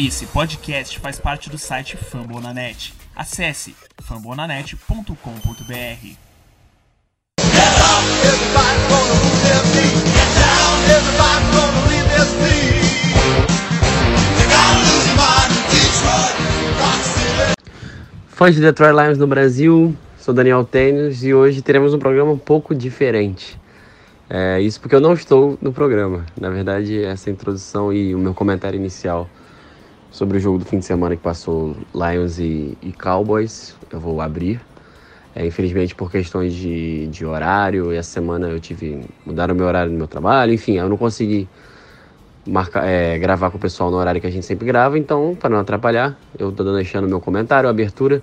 Esse podcast faz parte do site Fambonanet. Acesse fambonanet.com.br. Fãs de Detroit Lions no Brasil, sou Daniel Tênis e hoje teremos um programa um pouco diferente. É, isso porque eu não estou no programa. Na verdade, essa introdução e o meu comentário inicial sobre o jogo do fim de semana que passou Lions e, e Cowboys, eu vou abrir. É, infelizmente, por questões de, de horário, essa semana eu tive. mudaram o meu horário no meu trabalho, enfim, eu não consegui marcar, é, gravar com o pessoal no horário que a gente sempre grava, então, para não atrapalhar, eu tô deixando meu comentário, abertura.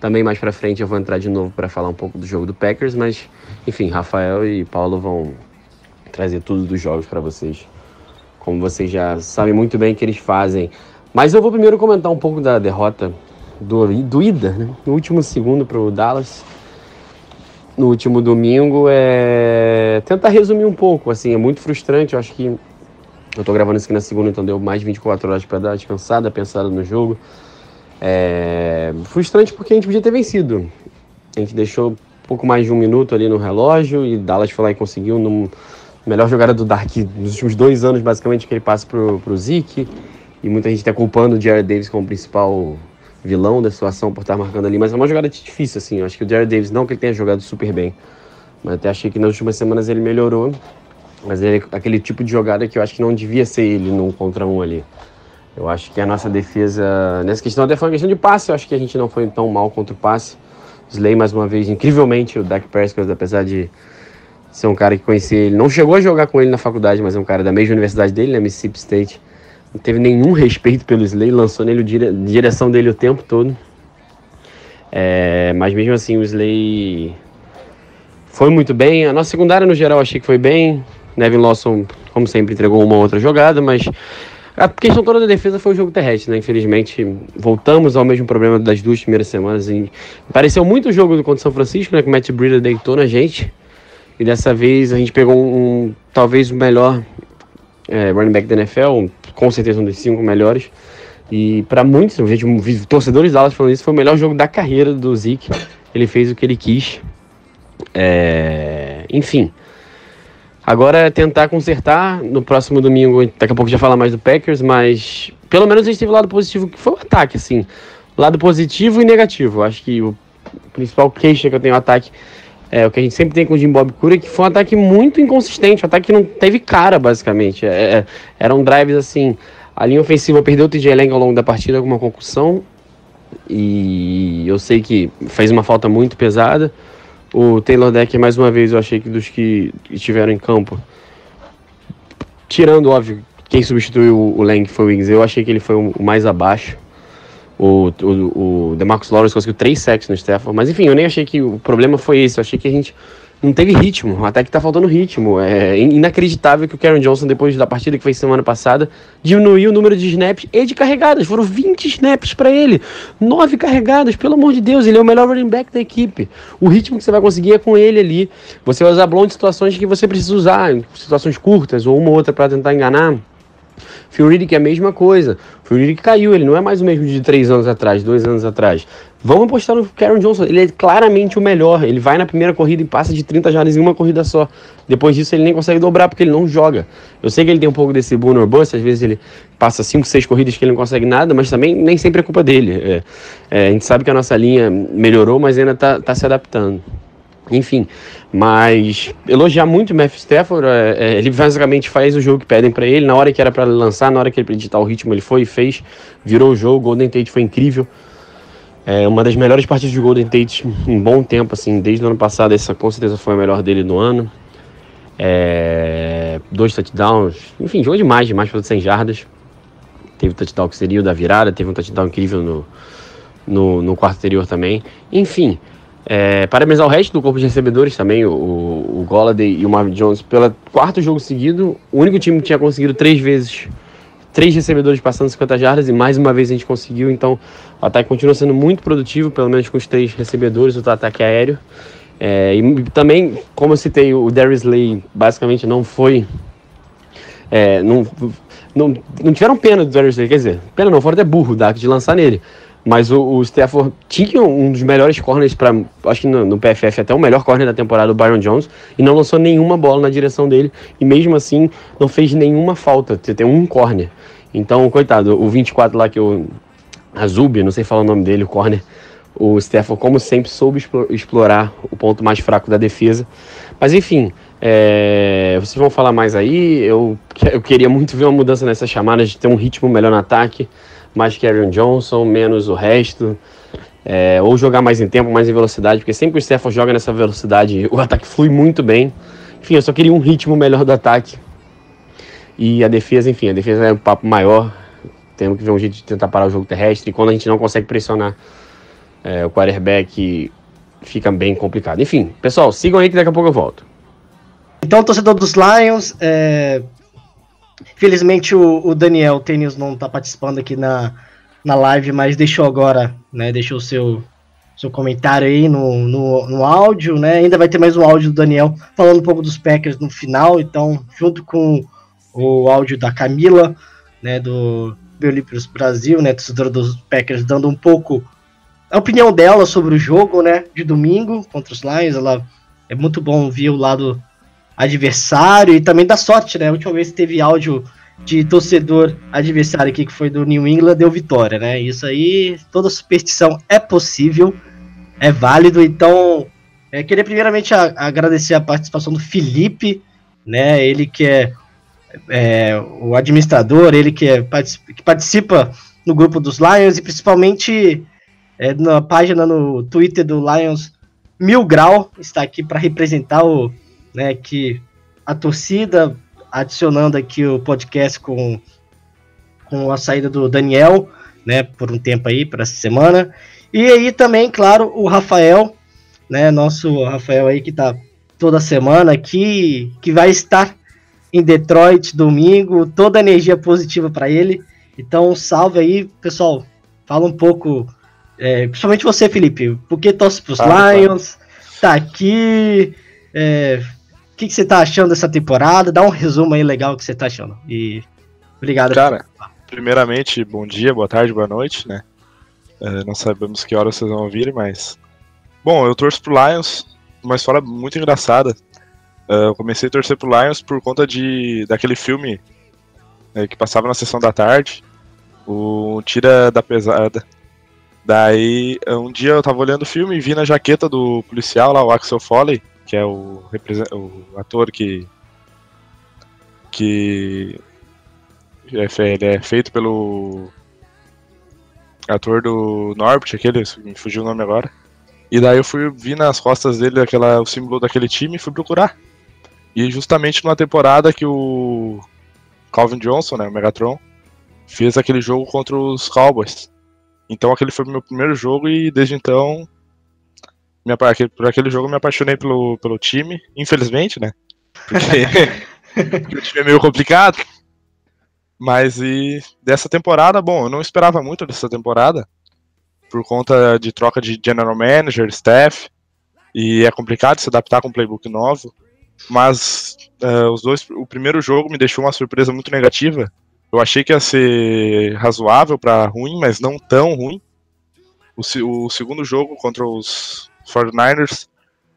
Também mais para frente eu vou entrar de novo para falar um pouco do jogo do Packers, mas enfim, Rafael e Paulo vão trazer tudo dos jogos para vocês. Como vocês já sabem muito bem que eles fazem. Mas eu vou primeiro comentar um pouco da derrota do, do Ida, né? no último segundo para o Dallas. No último domingo, é tentar resumir um pouco, assim, é muito frustrante, eu acho que eu tô gravando isso aqui na segunda, então deu mais de 24 horas para dar descansada, pensada no jogo. É... Frustrante porque a gente podia ter vencido. A gente deixou pouco mais de um minuto ali no relógio e Dallas foi lá e conseguiu no melhor jogada do Dark nos últimos dois anos, basicamente, que ele passa pro, pro Zeke. E muita gente está culpando o Jared Davis como principal vilão da situação por estar marcando ali, mas é uma jogada difícil, assim. Eu acho que o Jared Davis, não que ele tenha jogado super bem, mas até achei que nas últimas semanas ele melhorou. Mas ele é aquele tipo de jogada que eu acho que não devia ser ele num contra um ali. Eu acho que a nossa defesa, nessa questão até foi uma questão de passe, eu acho que a gente não foi tão mal contra o passe. Slay, mais uma vez, incrivelmente, o Dak Prescott, apesar de ser um cara que conhecia ele, não chegou a jogar com ele na faculdade, mas é um cara da mesma universidade dele, né, Mississippi State. Não teve nenhum respeito pelo Slay, lançou nele a direção dele o tempo todo. É, mas mesmo assim, o Slay foi muito bem. A nossa secundária, no geral, achei que foi bem. Nevin Lawson, como sempre, entregou uma outra jogada, mas a questão toda da defesa foi o jogo terrestre, né? Infelizmente, voltamos ao mesmo problema das duas primeiras semanas. E pareceu muito o jogo do contra São Francisco, né? Que o Matt Breeder deitou na gente. E dessa vez a gente pegou um, um talvez o melhor é, running back da NFL, com certeza um dos cinco melhores. E para muitos, gente, torcedores da Dallas falando isso, foi o melhor jogo da carreira do Zeke. Ele fez o que ele quis. É, enfim. Agora é tentar consertar. No próximo domingo, daqui a pouco já fala mais do Packers, mas pelo menos a gente teve o lado positivo, que foi o ataque, assim. Lado positivo e negativo. Acho que o principal queixa que eu tenho o ataque é o que a gente sempre tem com o Jim Bob Cura, que foi um ataque muito inconsistente, um ataque que não teve cara, basicamente. É, é, eram drives assim. A linha ofensiva perdeu o TJ Lang ao longo da partida com uma concussão. E eu sei que fez uma falta muito pesada. O Taylor Deck, mais uma vez, eu achei que dos que estiveram em campo, tirando, óbvio, quem substituiu o Lang foi o Wings, eu achei que ele foi o mais abaixo. O, o, o DeMarcus Lawrence conseguiu três sacks no Stafford, mas enfim, eu nem achei que o problema foi esse, eu achei que a gente não teve ritmo, até que tá faltando ritmo. É inacreditável que o Karen Johnson, depois da partida que fez semana passada, diminuiu o número de snaps e de carregadas. Foram 20 snaps para ele. 9 carregadas, pelo amor de Deus, ele é o melhor running back da equipe. O ritmo que você vai conseguir é com ele ali. Você vai usar blonde em situações que você precisa usar, em situações curtas ou uma ou outra para tentar enganar. Phil Riddick é a mesma coisa. Phil Riddick caiu, ele não é mais o mesmo de três anos atrás, dois anos atrás. Vamos apostar no Karen Johnson, ele é claramente o melhor. Ele vai na primeira corrida e passa de 30 jardas em uma corrida só. Depois disso ele nem consegue dobrar porque ele não joga. Eu sei que ele tem um pouco desse Booner Bust, às vezes ele passa 5, 6 corridas que ele não consegue nada, mas também nem sempre é culpa dele. É, é, a gente sabe que a nossa linha melhorou, mas ainda está tá se adaptando. Enfim, mas elogiar muito o Matthew Stafford, é, é, ele basicamente faz o jogo que pedem para ele, na hora que era para lançar, na hora que ele acreditar o ritmo, ele foi e fez, virou o jogo, Golden Tate foi incrível. É uma das melhores partidas de Golden Tate em bom tempo, assim, desde o ano passado, essa com certeza foi a melhor dele no ano. É, dois touchdowns, enfim, jogou demais, demais para 100 jardas. Teve o touchdown que seria o da virada, teve um touchdown incrível no, no, no quarto anterior também. Enfim, é, parabenizar o resto do corpo de recebedores também, o, o Golladay e o Marvin Jones, pelo quarto jogo seguido. O único time que tinha conseguido três vezes, três recebedores passando 50 jardas, e mais uma vez a gente conseguiu. Então, o ataque continua sendo muito produtivo, pelo menos com os três recebedores, o ataque aéreo. É, e também, como eu citei, o Darius Lay basicamente não foi. É, não, não, não tiveram pena do Darius Slay, quer dizer, pena não, foram até burro Dak de lançar nele. Mas o, o Stafford tinha um dos melhores corners para, acho que no, no, PFF até o melhor corner da temporada, o Byron Jones, e não lançou nenhuma bola na direção dele, e mesmo assim não fez nenhuma falta, tem um corner. Então, coitado, o 24 lá que o Azub, não sei falar o nome dele, o corner, o Stafford, como sempre, soube explorar o ponto mais fraco da defesa. Mas enfim, é, vocês vão falar mais aí. Eu, eu queria muito ver uma mudança nessa chamada de ter um ritmo melhor no ataque mais Karen Johnson, menos o resto. É, ou jogar mais em tempo, mais em velocidade, porque sempre o Stafford joga nessa velocidade, o ataque flui muito bem. Enfim, eu só queria um ritmo melhor do ataque. E a defesa, enfim, a defesa é um papo maior. Temos que ver um jeito de tentar parar o jogo terrestre. E quando a gente não consegue pressionar é, o quarterback, fica bem complicado. Enfim, pessoal, sigam aí que daqui a pouco eu volto. Então, torcedor dos Lions, é, Felizmente o, o Daniel Tênis não está participando aqui na, na live, mas deixou agora, né? Deixou o seu, seu comentário aí no, no, no áudio, né? Ainda vai ter mais um áudio do Daniel falando um pouco dos Packers no final, então, junto com o áudio da Camila, né? Do Biolíperos Brasil, né? Torcedora dos Packers, dando um pouco a opinião dela sobre o jogo, né? De domingo contra os Lions. Ela é muito bom ver o lado adversário e também da sorte, né? A última vez que teve áudio de torcedor adversário aqui, que foi do New England, deu vitória, né? Isso aí, toda superstição é possível, é válido. Então, é, queria primeiramente a, agradecer a participação do Felipe, né? Ele que é, é o administrador, ele que, é, que participa no grupo dos Lions e principalmente é, na página no Twitter do Lions Mil Grau, está aqui para representar o né, que a torcida, adicionando aqui o podcast com, com a saída do Daniel, né, por um tempo aí, para essa semana. E aí também, claro, o Rafael, né, nosso Rafael aí que tá toda semana aqui, que vai estar em Detroit domingo, toda a energia positiva para ele. Então, salve aí, pessoal. Fala um pouco, é, principalmente você, Felipe, por que torce pros ah, Lions? Tá aqui, é, o que, que, você tá achando dessa temporada? Dá um resumo aí legal que você tá achando. E obrigado. Cara, primeiramente, bom dia, boa tarde, boa noite, né? É, não sabemos que hora vocês vão ouvir, mas. Bom, eu torço pro Lions, uma história muito engraçada. É, eu comecei a torcer pro Lions por conta de daquele filme é, que passava na sessão da tarde, o Tira da Pesada. Daí, um dia eu tava olhando o filme e vi na jaqueta do policial lá, o Axel Foley, que é o, o ator que que é, ele é feito pelo ator do Norbert, aquele, me fugiu o nome agora. E daí eu fui vi nas costas dele aquela, o símbolo daquele time e fui procurar. E justamente numa temporada que o Calvin Johnson, né, o Megatron, fez aquele jogo contra os Cowboys. Então aquele foi o meu primeiro jogo e desde então me, por aquele jogo eu me apaixonei pelo, pelo time, infelizmente, né? Porque, o time é meio complicado. Mas e dessa temporada, bom, eu não esperava muito dessa temporada, por conta de troca de general manager, staff, e é complicado se adaptar com um playbook novo. Mas uh, os dois, o primeiro jogo me deixou uma surpresa muito negativa. Eu achei que ia ser razoável para ruim, mas não tão ruim. O, o segundo jogo contra os 49ers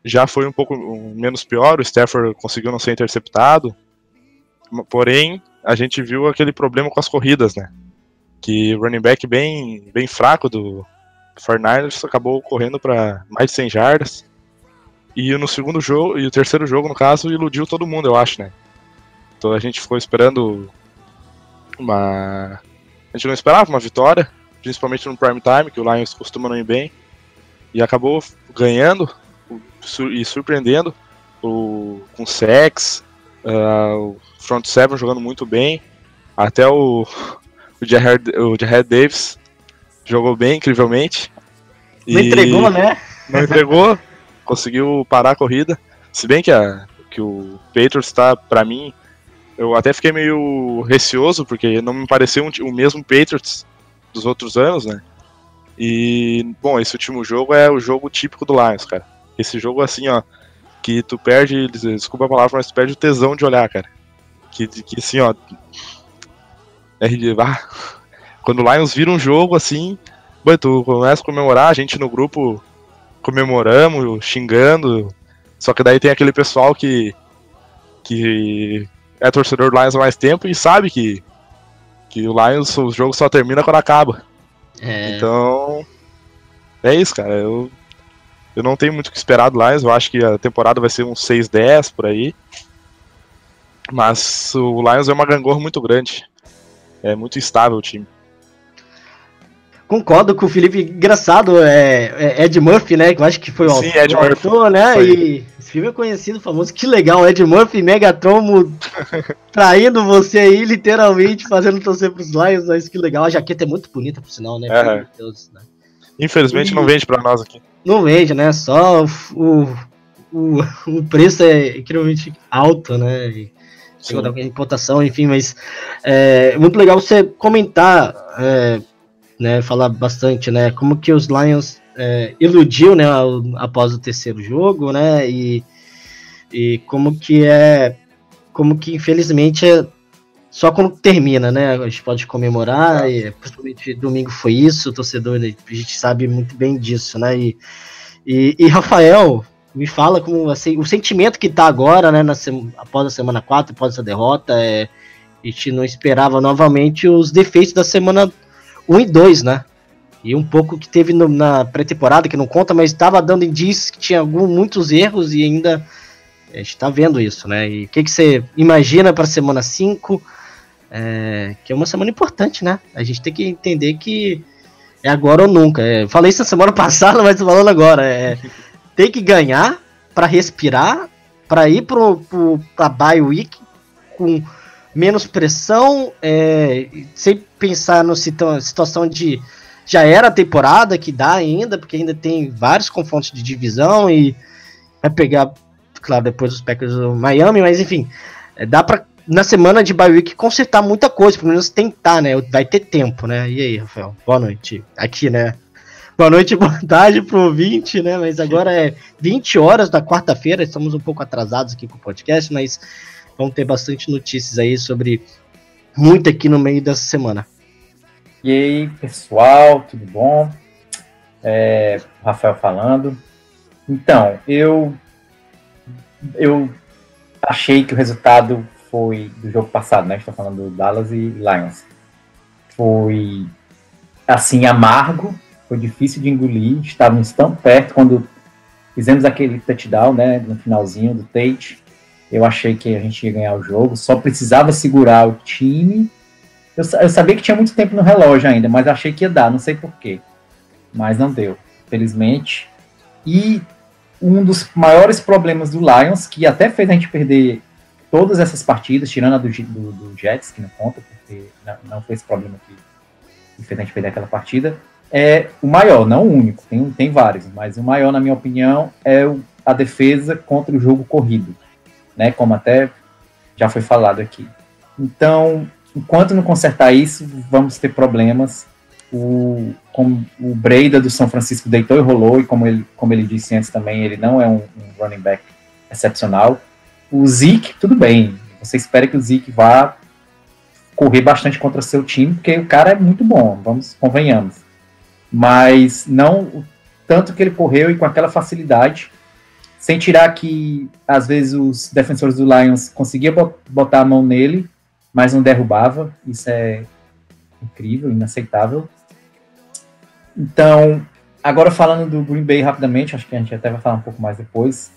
já foi um pouco menos pior, o Stafford conseguiu não ser interceptado, porém a gente viu aquele problema com as corridas, né? Que o running back bem, bem fraco do 49ers acabou correndo para mais de 100 jardas. E no segundo jogo, e o terceiro jogo, no caso, iludiu todo mundo, eu acho, né? Então a gente ficou esperando uma. A gente não esperava uma vitória, principalmente no prime time, que o Lions costuma não ir bem e acabou ganhando e surpreendendo o, com sex, uh, o front seven jogando muito bem, até o o Jared, o Jared Davis jogou bem, incrivelmente. Não entregou, né? Não entregou, conseguiu parar a corrida. Se bem que, a, que o Patriots está, para mim, eu até fiquei meio receoso, porque não me pareceu um, o mesmo Patriots dos outros anos, né? E, bom, esse último jogo é o jogo típico do Lions, cara. Esse jogo, assim, ó, que tu perde, desculpa a palavra, mas tu perde o tesão de olhar, cara. Que, que assim, ó, É, ah, quando o Lions vira um jogo assim, tu começa a comemorar, a gente no grupo comemoramos, xingando. Só que daí tem aquele pessoal que, que é torcedor do Lions há mais tempo e sabe que, que o Lions, o jogo só termina quando acaba. É. Então, é isso, cara. Eu, eu não tenho muito o que esperar do Lions. Eu acho que a temporada vai ser uns 6-10 por aí. Mas o Lions é uma gangorra muito grande. É muito estável o time. Concordo com o Felipe. Engraçado, é, é Ed Murphy, né? Que eu acho que foi o Sim, Ed Murphy. né? Foi. E esse filme é conhecido, famoso. Que legal, Ed Murphy, Megatron traindo você aí, literalmente, fazendo torcer pros Lions. Mas que legal. A jaqueta é muito bonita, por sinal, né? É. Deus, né? Infelizmente e... não vende pra nós aqui. Não vende, né? Só o, o, o preço é incrivelmente alto, né? E, importação, enfim, mas é muito legal você comentar. É, né, falar bastante, né, como que os Lions é, iludiu, né, após o terceiro jogo, né, e, e como que é, como que infelizmente é só quando termina, né, a gente pode comemorar, e, principalmente domingo foi isso, o torcedor, né, a gente sabe muito bem disso, né, e, e, e Rafael, me fala como assim, o sentimento que tá agora, né, na, após a semana 4, após essa derrota, é, a gente não esperava novamente os defeitos da semana 1 e 2, né? E um pouco que teve no, na pré-temporada, que não conta, mas estava dando indícios que tinha algum, muitos erros e ainda a gente está vendo isso, né? E o que, que você imagina para a semana 5? É, que é uma semana importante, né? A gente tem que entender que é agora ou nunca. É, falei isso na semana passada, mas falando agora. É, tem que ganhar para respirar, para ir para a bye week com menos pressão, é, sem pensar na situação de já era a temporada que dá ainda, porque ainda tem vários confrontos de divisão e vai pegar, claro, depois os Packers do Miami, mas enfim, é, dá para na semana de bye week consertar muita coisa, pelo menos tentar, né? Vai ter tempo, né? E aí, Rafael? Boa noite. Aqui, né? Boa noite, boa tarde pro ouvinte, né? Mas agora é 20 horas da quarta-feira, estamos um pouco atrasados aqui com o podcast, mas vão ter bastante notícias aí sobre muito aqui no meio dessa semana. E aí, pessoal, tudo bom? É, Rafael falando. Então, eu eu achei que o resultado foi do jogo passado, né? Estou falando do Dallas e Lions. Foi assim amargo, foi difícil de engolir. Estávamos tão perto quando fizemos aquele touchdown, né? No finalzinho do Tate. Eu achei que a gente ia ganhar o jogo, só precisava segurar o time. Eu, eu sabia que tinha muito tempo no relógio ainda, mas achei que ia dar, não sei porquê. Mas não deu, felizmente. E um dos maiores problemas do Lions, que até fez a gente perder todas essas partidas, tirando a do, do, do Jets, que não conta, porque não, não foi esse problema que, que fez a gente perder aquela partida, é o maior, não o único, tem, tem vários, mas o maior, na minha opinião, é o, a defesa contra o jogo corrido né? Como até já foi falado aqui. Então, enquanto não consertar isso, vamos ter problemas. O, como o Breida do São Francisco deitou e rolou, e como ele, como ele disse antes também, ele não é um, um running back excepcional. O Zeke, tudo bem. Você espera que o Zeke vá correr bastante contra seu time, porque o cara é muito bom, vamos, convenhamos. Mas não o tanto que ele correu e com aquela facilidade sem tirar que, às vezes, os defensores do Lions conseguiam botar a mão nele, mas não derrubava. Isso é incrível, inaceitável. Então, agora falando do Green Bay rapidamente, acho que a gente até vai falar um pouco mais depois.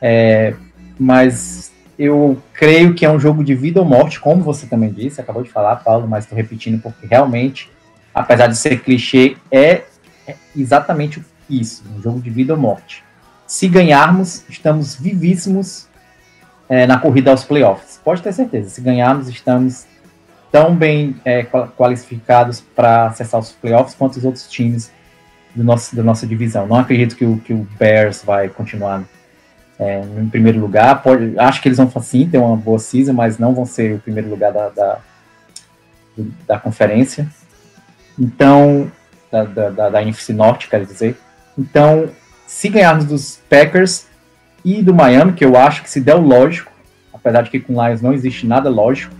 É, mas eu creio que é um jogo de vida ou morte, como você também disse, acabou de falar, Paulo, mas estou repetindo porque realmente, apesar de ser clichê, é, é exatamente isso, um jogo de vida ou morte. Se ganharmos, estamos vivíssimos é, na corrida aos playoffs. Pode ter certeza. Se ganharmos, estamos tão bem é, qualificados para acessar os playoffs quanto os outros times do nosso, da nossa divisão. Não acredito que o, que o Bears vai continuar é, em primeiro lugar. Pode, acho que eles vão sim ter uma boa season, mas não vão ser o primeiro lugar da, da, da conferência. Então, da, da, da, NFC Norte, quero dizer. Então, se ganharmos dos Packers e do Miami, que eu acho que se der o lógico, apesar de que com Lions não existe nada lógico,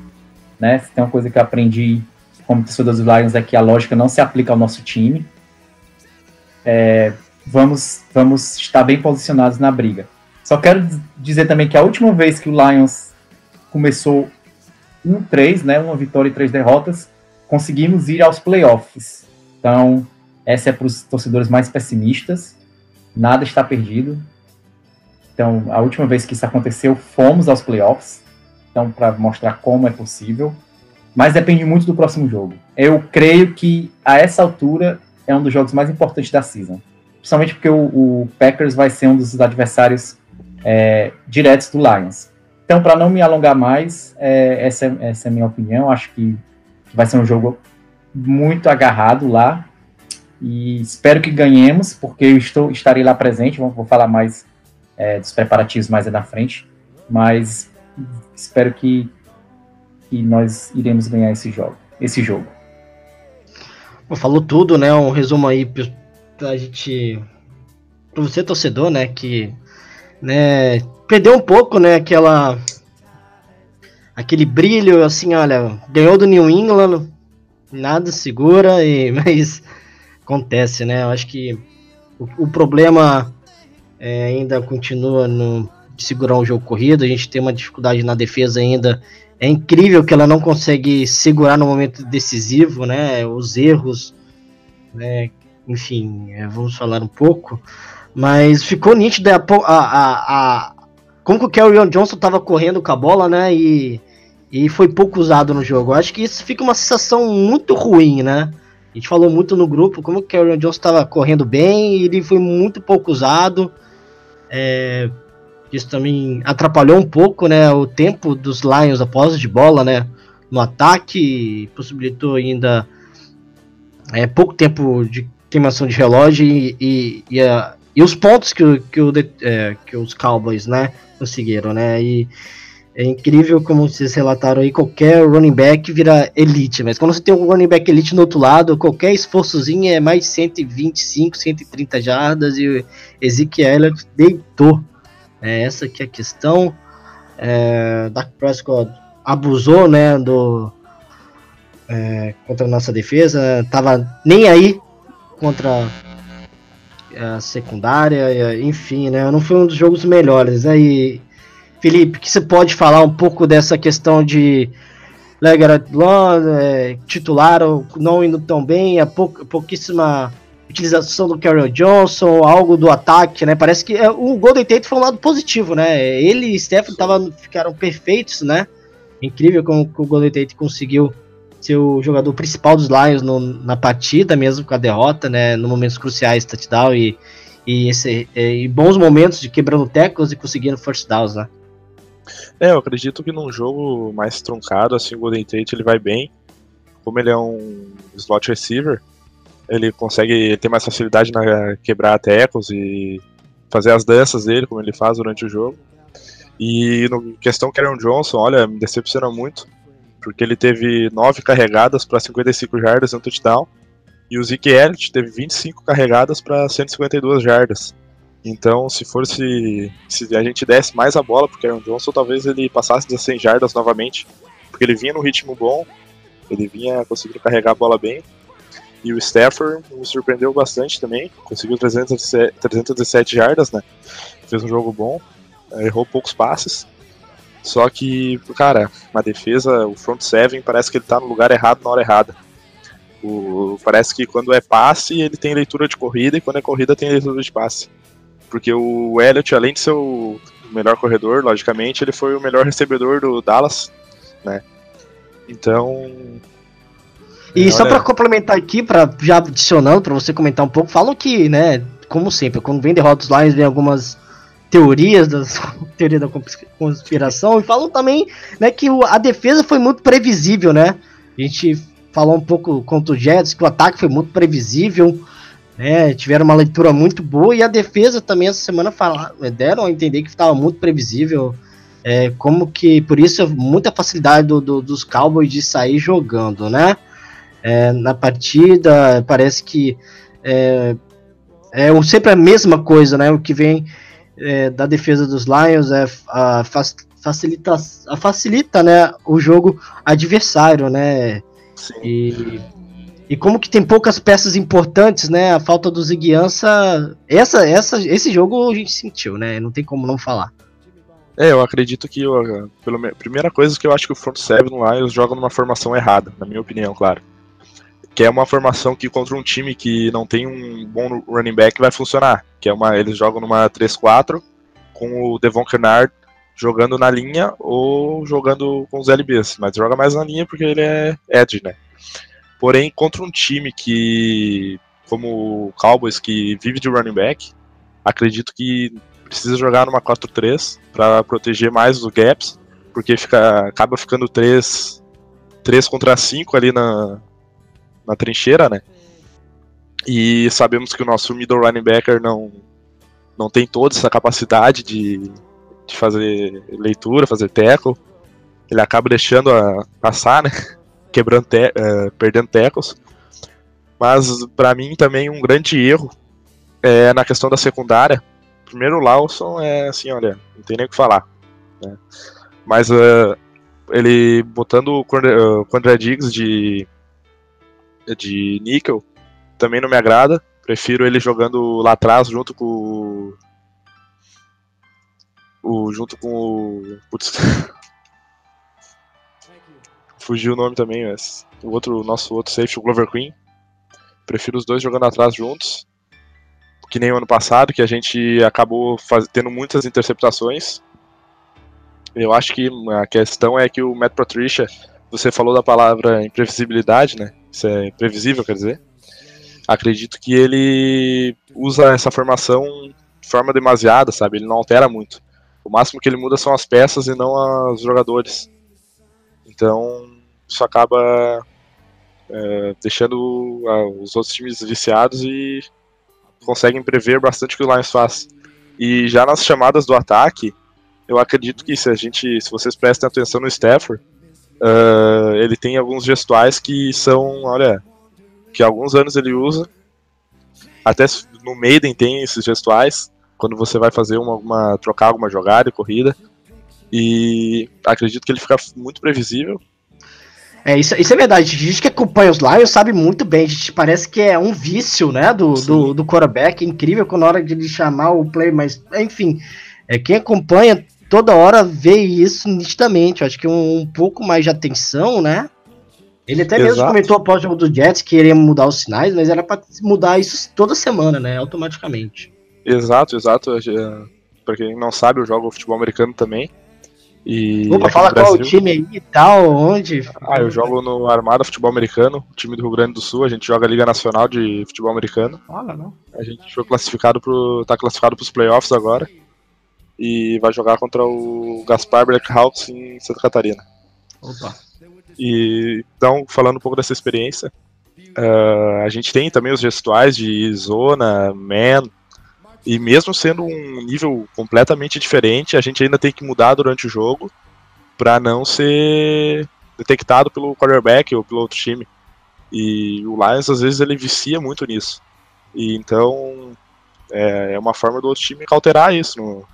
né? Se tem uma coisa que eu aprendi como torcedor dos Lions é que a lógica não se aplica ao nosso time. É, vamos, vamos estar bem posicionados na briga. Só quero dizer também que a última vez que o Lions começou 1-3, né, uma vitória e três derrotas, conseguimos ir aos playoffs. Então, essa é para os torcedores mais pessimistas. Nada está perdido. Então, a última vez que isso aconteceu, fomos aos playoffs. Então, para mostrar como é possível. Mas depende muito do próximo jogo. Eu creio que, a essa altura, é um dos jogos mais importantes da season. Principalmente porque o, o Packers vai ser um dos adversários é, diretos do Lions. Então, para não me alongar mais, é, essa, essa é a minha opinião. Acho que, que vai ser um jogo muito agarrado lá. E espero que ganhemos, porque eu estou, estarei lá presente. Vou, vou falar mais é, dos preparativos mais na frente. Mas espero que, que nós iremos ganhar esse jogo. Esse jogo. Falou tudo, né? Um resumo aí pra gente. Pra você, torcedor, né? Que né, perdeu um pouco, né, aquela aquele brilho assim, olha, ganhou do New England, nada segura e mas acontece, né? Eu acho que o, o problema é, ainda continua no de segurar um jogo corrido, a gente tem uma dificuldade na defesa ainda. É incrível que ela não consegue segurar no momento decisivo, né? Os erros, né? Enfim, é, vamos falar um pouco. Mas ficou nítido a, a, a, como que o Kerryon Johnson tava correndo com a bola, né? E, e foi pouco usado no jogo. Acho que isso fica uma sensação muito ruim, né? A gente falou muito no grupo como o Kerryon Johnson estava correndo bem e ele foi muito pouco usado. É, isso também atrapalhou um pouco, né? O tempo dos Lions após de bola, né? No ataque, possibilitou ainda é, pouco tempo de queimação de relógio e, e, e a, e os pontos que, que, o, é, que os Cowboys, né, conseguiram, né? E é incrível como vocês relataram aí, qualquer running back vira elite, mas quando você tem um running back elite no outro lado, qualquer esforçozinho é mais 125, 130 jardas e Ezekiel deitou. É essa que é a questão. É, Dak Prescott abusou, né, do é, contra a nossa defesa, tava nem aí contra a secundária, enfim, né? Não foi um dos jogos melhores. Aí, Felipe, que você pode falar um pouco dessa questão de Legarrette Law, é, titular não indo tão bem, a pou, pouquíssima utilização do Carroll Johnson, algo do ataque, né? Parece que é, o Golden Tate foi um lado positivo, né? Ele e Stephen tava, ficaram perfeitos, né? Incrível como o Golden Tate conseguiu ser o jogador principal dos Lions no, na partida, mesmo com a derrota, né? No momentos cruciais, touchdown e, e, esse, e bons momentos de quebrando teclas e conseguindo first downs, né? É, eu acredito que num jogo mais truncado, assim, o Golden Tate ele vai bem. Como ele é um slot receiver, ele consegue ter mais facilidade na quebrar tecos e fazer as danças dele, como ele faz durante o jogo. E no questão Karen Johnson, olha, me decepciona muito porque ele teve 9 carregadas para 55 jardas e um touchdown, e o Zeke Elliott teve 25 carregadas para 152 jardas. Então, se fosse. Se a gente desse mais a bola pro Aaron Johnson, talvez ele passasse das 100 jardas novamente. Porque ele vinha no ritmo bom, ele vinha conseguindo carregar a bola bem. E o Stafford me surpreendeu bastante também. Conseguiu 317, 317 jardas, né? Fez um jogo bom, errou poucos passes. Só que, cara, uma defesa, o front seven parece que ele tá no lugar errado na hora errada. O, parece que quando é passe, ele tem leitura de corrida, e quando é corrida, tem leitura de passe. Porque o Elliott, além de ser o melhor corredor, logicamente, ele foi o melhor recebedor do Dallas, né? Então. E só para complementar aqui, para já adicionando, para você comentar um pouco, falam que, né, como sempre, quando vem derrotas Lions, vem algumas teorias das teoria da conspiração e falam também né, que a defesa foi muito previsível, né? A gente falou um pouco contra o Jets que o ataque foi muito previsível, né? Tiveram uma leitura muito boa e a defesa também essa semana falaram, deram a entender que estava muito previsível. É, como que por isso muita facilidade do, do, dos Cowboys de sair jogando, né? É, na partida parece que é, é sempre a mesma coisa, né? O que vem é, da defesa dos Lions é a, facilita, a facilita né, o jogo adversário, né? Sim. E, e como que tem poucas peças importantes, né? A falta do Ziguiança. Essa, essa, esse jogo a gente sentiu, né? Não tem como não falar. É, eu acredito que a pela primeira coisa que eu acho que o front seven lá eles jogam numa formação errada, na minha opinião, claro. Que é uma formação que contra um time que não tem um bom running back vai funcionar. Que é uma, eles jogam numa 3-4 com o Devon Kennard jogando na linha ou jogando com os LBs, mas joga mais na linha porque ele é edge, né? Porém, contra um time que, como o Cowboys, que vive de running back, acredito que precisa jogar numa 4-3 para proteger mais os gaps, porque fica, acaba ficando 3, 3 contra 5 ali na, na trincheira, né? E sabemos que o nosso middle running backer não, não tem toda essa capacidade de, de fazer leitura, fazer tackle. Ele acaba deixando a passar, né? Quebrando te, uh, perdendo tackles. Mas para mim também um grande erro é na questão da secundária. Primeiro o Lawson é assim, olha, não tem nem o que falar. Né? Mas uh, ele botando o Condra Diggs de, de níquel também não me agrada. Prefiro ele jogando lá atrás junto com o, junto com o. Putz. Fugiu o nome também, mas o outro, nosso outro safety, o Glover Queen. Prefiro os dois jogando atrás juntos. Que nem o ano passado, que a gente acabou faz... tendo muitas interceptações. Eu acho que a questão é que o Matt Patricia, você falou da palavra imprevisibilidade, né? Isso é previsível, quer dizer. Acredito que ele usa essa formação de forma demasiada, sabe? Ele não altera muito. O máximo que ele muda são as peças e não os jogadores. Então, isso acaba é, deixando os outros times viciados e conseguem prever bastante o que o Lions faz. E já nas chamadas do ataque, eu acredito que se a gente, se vocês prestem atenção no Stafford, uh, ele tem alguns gestuais que são, olha, que alguns anos ele usa. Até no Maiden tem esses gestuais quando você vai fazer uma, uma trocar alguma jogada e corrida. E acredito que ele fica muito previsível. É, isso, isso é verdade. A gente que acompanha os Lions sabe muito bem. A gente parece que é um vício, né, do, do, do quarterback. É incrível quando na hora de ele chamar o play, mas, enfim, é, quem acompanha toda hora vê isso nitidamente. Eu acho que um, um pouco mais de atenção, né? Ele até Exato. mesmo comentou após o jogo do Jets que iria mudar os sinais, mas era para mudar isso toda semana, né? Automaticamente. Exato, exato. Pra quem não sabe, eu jogo futebol americano também. E Opa, fala qual o time aí e tal, onde? Ah, eu jogo no Armada Futebol Americano, time do Rio Grande do Sul, a gente joga a Liga Nacional de Futebol Americano. Olha, não. A gente foi classificado pro. tá classificado pros playoffs agora. E vai jogar contra o Gaspar Blackhawks em Santa Catarina. Opa. E então, falando um pouco dessa experiência, uh, a gente tem também os gestuais de zona, man, e mesmo sendo um nível completamente diferente, a gente ainda tem que mudar durante o jogo para não ser detectado pelo quarterback ou pelo outro time. E o Lions às vezes ele vicia muito nisso. E então é, é uma forma do outro time alterar isso. No,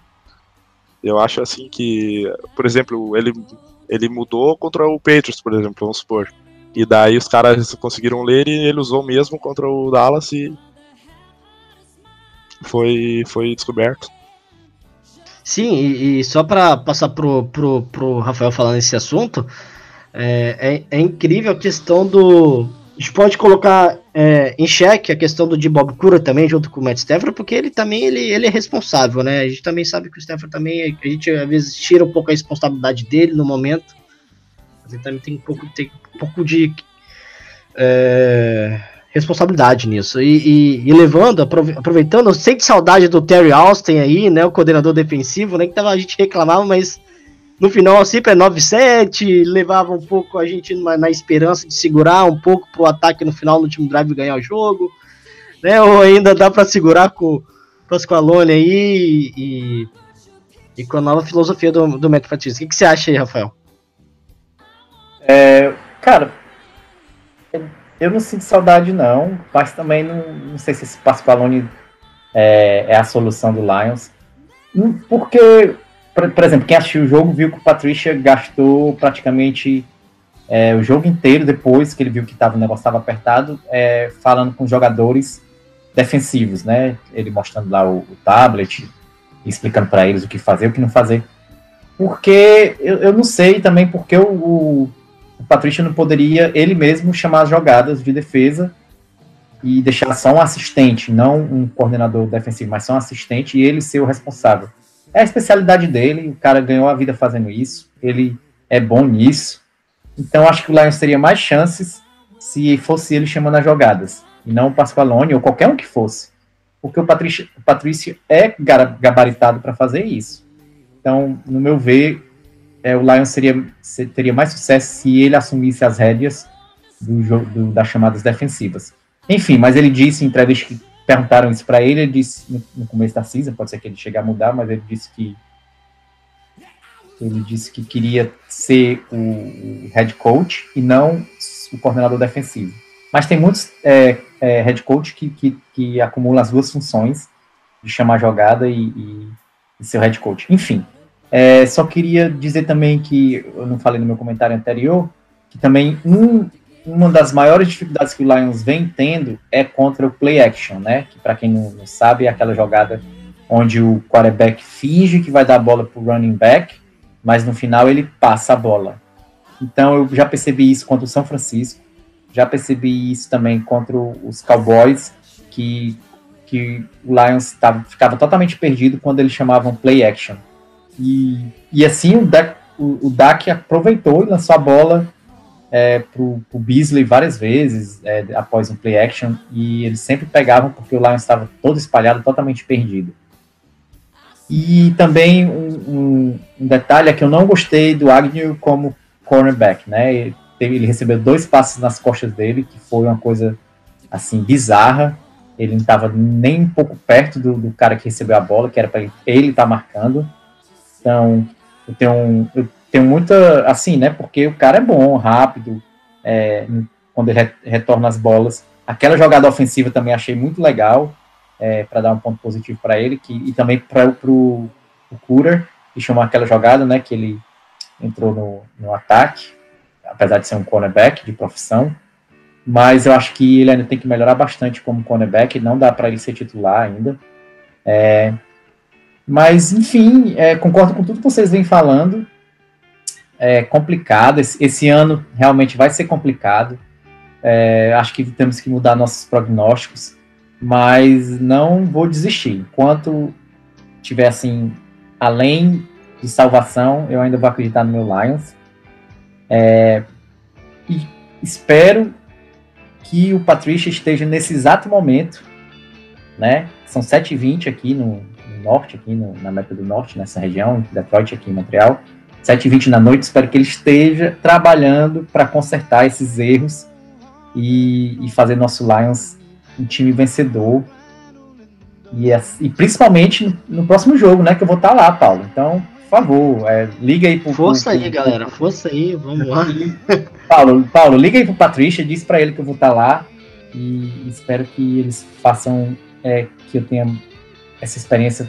eu acho assim que, por exemplo, ele, ele mudou contra o Patriots, por exemplo, vamos supor. E daí os caras conseguiram ler e ele usou mesmo contra o Dallas e foi, foi descoberto. Sim, e, e só para passar pro, pro, pro Rafael falando nesse assunto, é, é, é, incrível a questão do. A gente pode colocar é, em xeque a questão do de Bob Cura também, junto com o Matt Stafford, porque ele também ele, ele é responsável, né? A gente também sabe que o Stafford também, a gente às vezes tira um pouco a responsabilidade dele no momento. Mas ele também tem um pouco, tem um pouco de. É, responsabilidade nisso. E, e, e, levando, aproveitando, eu sei de saudade do Terry Austin aí, né? O coordenador defensivo, né? Que tava, a gente reclamava, mas no final sempre é 9-7, levava um pouco a gente na, na, esperança de segurar um pouco pro ataque no final no último drive ganhar o jogo. Né, ou ainda dá para segurar com o Pasqualone aí e, e, com a nova filosofia do, do Matt Patrício. O que, que você acha aí, Rafael? É, cara, eu não sinto saudade, não, mas também não, não sei se esse Pasqualone é, é a solução do Lions. Hum, porque, por, por, exemplo, quem assistiu o jogo viu que o Patricia gastou praticamente é, o jogo inteiro, depois que ele viu que tava, o negócio estava apertado, é, falando com jogadores defensivos, né? Ele mostrando lá o, o tablet, explicando para eles o que fazer, o que não fazer. Porque eu, eu não sei também porque o, o, o Patrícia não poderia ele mesmo chamar as jogadas de defesa e deixar só um assistente, não um coordenador defensivo, mas só um assistente e ele ser o responsável. É a especialidade dele, o cara ganhou a vida fazendo isso, ele é bom nisso. Então acho que o Lions teria mais chances se fosse ele chamando as jogadas, e não o Pasqualone ou qualquer um que fosse. Porque o Patrício, o Patrício é gabaritado para fazer isso. Então, no meu ver, é, o Lions seria, teria mais sucesso se ele assumisse as rédeas do, do, das chamadas defensivas. Enfim, mas ele disse em entrevista que perguntaram isso para ele, ele disse no, no, começo da season, pode ser que ele chegue a mudar, mas ele disse que ele disse que queria ser o, head coach e não o coordenador defensivo. Mas tem muitos é, é, head coach que, que, que acumulam as duas funções de chamar jogada e, e, e ser o head coach. Enfim, é, só queria dizer também que eu não falei no meu comentário anterior que também um, uma das maiores dificuldades que o Lions vem tendo é contra o play action, né? Que para quem não, não, sabe é aquela jogada onde o quarterback finge que vai dar a bola para o running back, mas no final ele passa a bola. Então eu já percebi isso contra o São Francisco, já percebi isso também contra os Cowboys, que, que o Lions tava, ficava totalmente perdido quando eles chamavam play action. E, e assim o Dak, o, o Dak aproveitou e lançou a bola é, pro, pro Beasley várias vezes é, após um play action e eles sempre pegavam porque o Lions estava todo espalhado, totalmente perdido. E também um, um, um, detalhe é que eu não gostei do Agnew como cornerback, né? Ele, ele recebeu dois passes nas costas dele, que foi uma coisa assim bizarra. Ele não estava nem um pouco perto do, do, cara que recebeu a bola, que era para ele estar tá marcando. Então, eu tenho, eu tenho muita, assim, né? Porque o cara é bom, rápido, é, quando ele retorna as bolas. Aquela jogada ofensiva também achei muito legal, é, para dar um ponto positivo para ele, que, e também para o Cooter, que chamou aquela jogada, né? Que ele entrou no, no ataque, apesar de ser um cornerback de profissão. Mas eu acho que ele ainda tem que melhorar bastante como cornerback, não dá para ele ser titular ainda. É, mas, enfim, é, concordo com tudo que vocês vêm falando é, complicado. Esse, esse, ano realmente vai ser complicado. É, acho que temos que mudar nossos prognósticos, mas não vou desistir. Enquanto tiver assim, além de salvação, eu ainda vou acreditar no meu Lions. É, e espero que o Patrícia esteja nesse exato momento, né? São 7h20 aqui no, norte, aqui no, na América do Norte, nessa região, Detroit, aqui em Montreal. 7h20 da noite, espero que ele esteja trabalhando para consertar esses erros e, e, fazer nosso Lions um time vencedor. E, e principalmente no, no, próximo jogo, né? Que eu vou estar tá lá, Paulo. Então, por favor, é, liga aí pro. Força pro, aí, pro, galera. Força aí, vamos lá. Paulo, Paulo, liga aí pro Patrícia, diz para ele que eu vou estar tá lá. E espero que eles façam é, que eu tenha essa experiência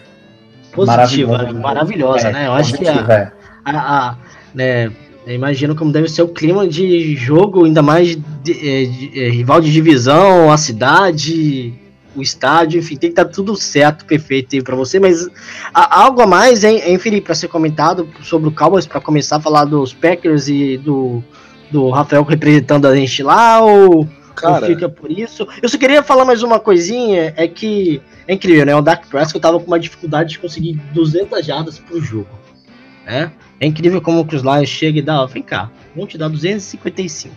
positiva, maravilhosa, maravilhosa é, né? Eu acho que a, é a, a né, imagino como deve ser o clima de jogo, ainda mais de, é, de, é, rival de divisão, a cidade, o estádio, enfim, tem que estar tudo certo, perfeito aí para você. Mas há algo a mais, hein, hein Felipe, para ser comentado sobre o Cowboys, para começar a falar dos Packers e do, do Rafael representando a gente lá, ou, Cara... ou fica por isso? Eu só queria falar mais uma coisinha, é que é incrível, né? O Dark Prescott tava com uma dificuldade de conseguir 200 jardas pro jogo, né? É incrível como o Chris Lions chega e dá, vem cá, vamos te dar 255.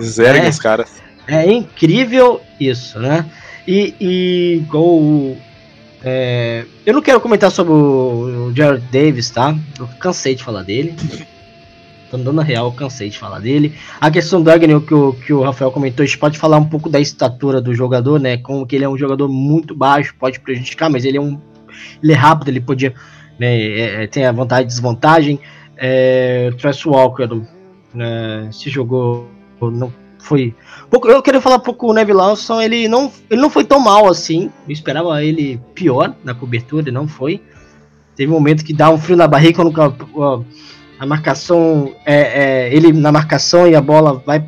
Zero é, os caras. É incrível isso, né? E, e igual é, eu não quero comentar sobre o Jared Davis, tá? Eu cansei de falar dele. Tô real, cansei de falar dele. A questão do Agnew que o, que o Rafael comentou, a gente pode falar um pouco da estatura do jogador, né? Como que ele é um jogador muito baixo, pode prejudicar, mas ele é um. Ele é rápido, ele podia. Né, é, é tem a vantagem e desvantagem. É, Trace Walker né, se jogou, não foi. Eu queria falar um pouco o Neville Lawson, ele não, ele não foi tão mal assim. Eu esperava ele pior na cobertura, ele não foi. Teve um momento que dá um frio na barriga quando a marcação é, é, ele na marcação e a bola vai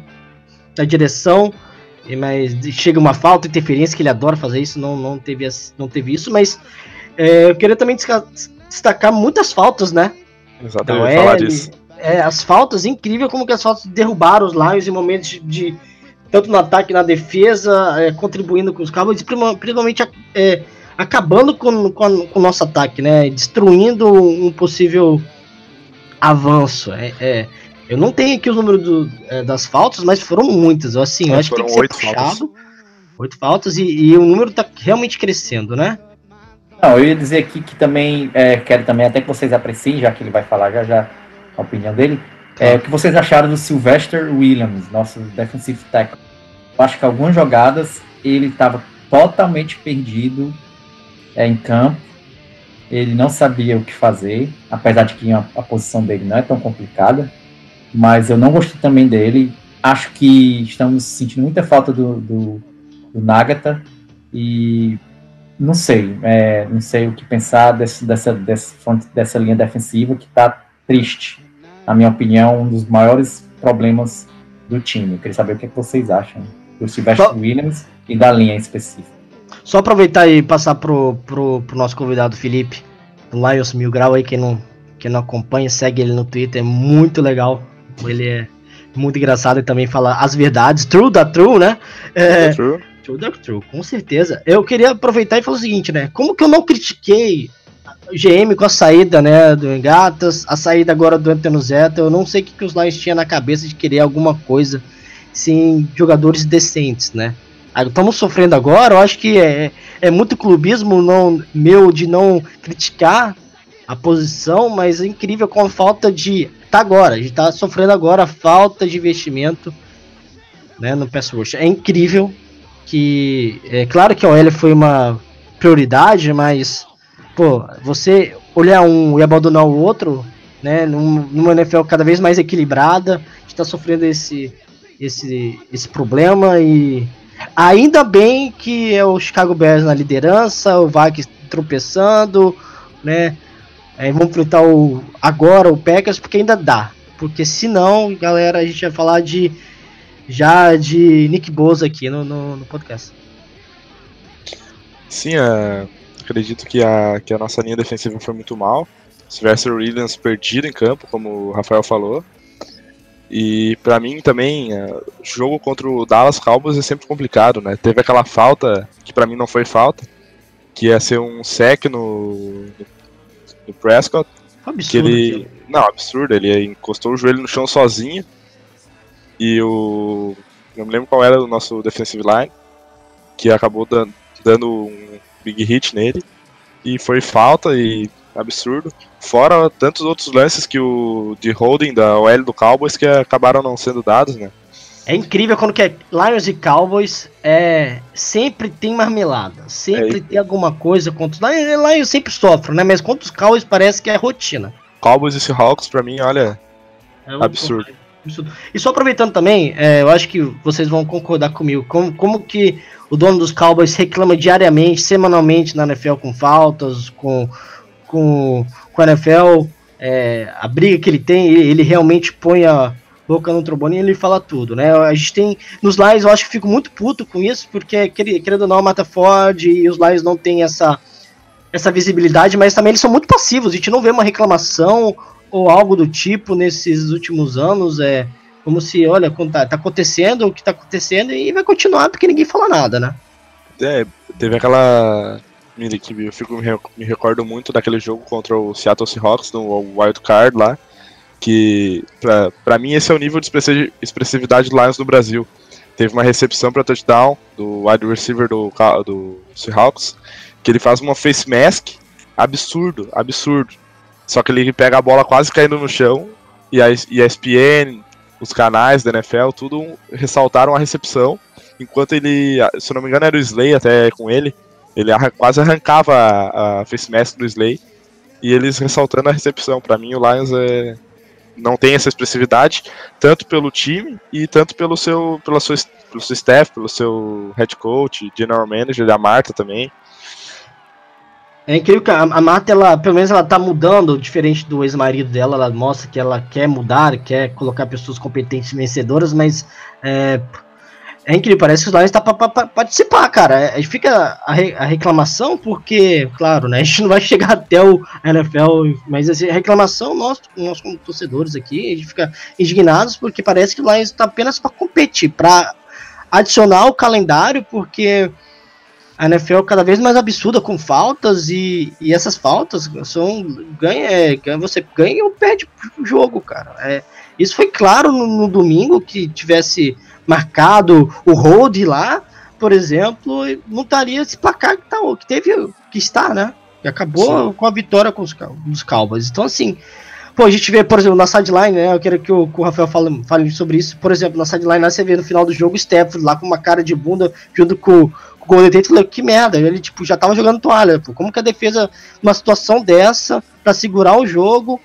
na direção, mas chega uma falta, interferência que ele adora fazer isso, não, não teve não teve isso, mas é, eu queria também destacar muitas faltas, né? Exatamente, então, falar disso. É, as faltas, incrível como que as faltas derrubaram os Lions em momentos de, de tanto no ataque na defesa, é, contribuindo com os Cowboys, principalmente é, acabando com, com, com, o nosso ataque, né? Destruindo um possível avanço. É, é, eu não tenho aqui os números do, é, das faltas, mas foram muitas. Assim, eu acho que tem que ser puxado. Faltas. Oito faltas e, e, o número está realmente crescendo, né? Não, eu ia dizer aqui que também é, quero também até que vocês apreciem, já que ele vai falar já já a opinião dele. É, o que vocês acharam do Sylvester Williams, nosso defensive tackle? Eu acho que algumas jogadas ele estava totalmente perdido é, em campo. Ele não sabia o que fazer, apesar de que a, a posição dele não é tão complicada. Mas eu não gostei também dele. Acho que estamos sentindo muita falta do, do, do Nagata. E não sei, é, não sei o que pensar desse, dessa, dessa, dessa linha defensiva que está triste na minha opinião, um dos maiores problemas do time. Eu queria saber o que, é que vocês acham do Sylvester. Williams e da linha específica. Só aproveitar e passar pro, pro, pro nosso convidado Felipe, do Lions Mil Grau aí, quem não, quem não acompanha, segue ele no Twitter, é muito legal. Ele é muito engraçado e também fala as verdades, true da true, né? É, true. True da true, com certeza. Eu queria aproveitar e falar o seguinte, né? Como que eu não critiquei GM com a saída, né, do Engatas, a saída agora do Antônio Zeta, eu não sei o que, que os Lions tinham na cabeça de querer alguma coisa sem jogadores decentes, né? Estamos sofrendo agora, eu acho que é, é muito clubismo não, meu de não criticar a posição, mas é incrível com a falta de. Tá agora, a gente tá sofrendo agora a falta de investimento né, no pass rush. É incrível que. É claro que a OL foi uma prioridade, mas pô, você olhar um e abandonar o outro, né, numa NFL cada vez mais equilibrada, a gente tá sofrendo esse, esse, esse problema e ainda bem que é o Chicago Bears na liderança, o Vikings tropeçando, né, é, vamos enfrentar o, agora o Packers porque ainda dá, porque senão, galera, a gente vai falar de já de Nick Bosa aqui no, no, no podcast. Sim, é, acredito que a, que a nossa linha defensiva foi muito mal. Sylvester Williams perdido em campo, como o Rafael falou. E para mim também, é, jogo contra o Dallas Cowboys é sempre complicado, né? Teve aquela falta, que para mim não foi falta, que ia ser um sec no, no Prescott. Absurdo. Que ele, não, absurdo, ele encostou o joelho no chão sozinho. E o. Não me lembro qual era o nosso defensive line, que acabou dando, dando um big hit nele. E foi falta e absurdo. Fora tantos outros lances que o de holding da OL do Cowboys que acabaram não sendo dados, né? É incrível quando que é Lions e Cowboys é sempre tem marmelada, sempre é, tem alguma coisa contra os Lions, Lions sempre sofre, né? Mas contra os Cowboys parece que é rotina. Cowboys e Seahawks para mim, olha, é um absurdo. E só aproveitando também, é, eu acho que vocês vão concordar comigo, como, como que o dono dos Cowboys reclama diariamente, semanalmente na NFL com faltas, com, com, com a NFL, é, a briga que ele tem, ele, ele, realmente põe a boca no trombone e ele fala tudo, né? A gente tem, nos Lions eu acho que fico muito puto com isso, porque querendo ou não, mata Ford e os Lions não tem essa, essa visibilidade, mas também eles são muito passivos, a gente não vê uma reclamação ou algo do tipo nesses últimos anos, é como se, olha, tá, tá acontecendo o que tá acontecendo e vai continuar porque ninguém fala nada, né? É, teve aquela. Eu fico, me recordo muito daquele jogo contra o Seattle Seahawks no Wild Card lá. Que, pra mim, esse é o nível de expressividade do Lions no Brasil. Teve uma recepção para touchdown do wide receiver do, do Seahawks, que ele faz uma face mask absurdo, absurdo. Só que ele pega a bola quase caindo no chão e a ESPN, os canais da NFL, tudo ressaltaram a recepção, enquanto ele, se eu não me engano era o Slay até com ele, ele quase arrancava a, a face mask do Slay, e eles ressaltando a recepção. Para mim o Lions é, não tem essa expressividade, tanto pelo time e tanto pelo seu, pela sua, pelo seu staff, pelo seu head coach, general manager, da Marta também. É incrível que a, a Marta, ela, pelo menos ela tá mudando, diferente do ex-marido dela, ela mostra que ela quer mudar, quer colocar pessoas competentes vencedoras, mas é, é incrível, parece que os Lions está para participar, cara. É, fica a, re, a, reclamação, porque, claro, né, a gente não vai chegar até o NFL, mas assim, a reclamação, nós, nós como torcedores aqui, a gente fica indignados, porque parece que o Lions está apenas para competir, para adicionar o calendário, porque a NFL é cada vez mais absurda com faltas e, e essas faltas são ganha, é, você ganha ou perde o jogo, cara. É, isso foi claro no, no, domingo que tivesse marcado o hold lá, por exemplo, não estaria esse placar que, tá, que teve que está, né? Que acabou Sim. com a vitória com os, os Cowboys. Então assim, pô, a gente vê, por exemplo, na sideline, né? Eu quero que o, que o Rafael fale, fale sobre isso. Por exemplo, na sideline, você vê no final do jogo o Stafford lá com uma cara de bunda junto com Golden Tate falou, que merda, ele tipo, já tava jogando toalha, pô. como que a defesa, numa situação dessa, para segurar o jogo,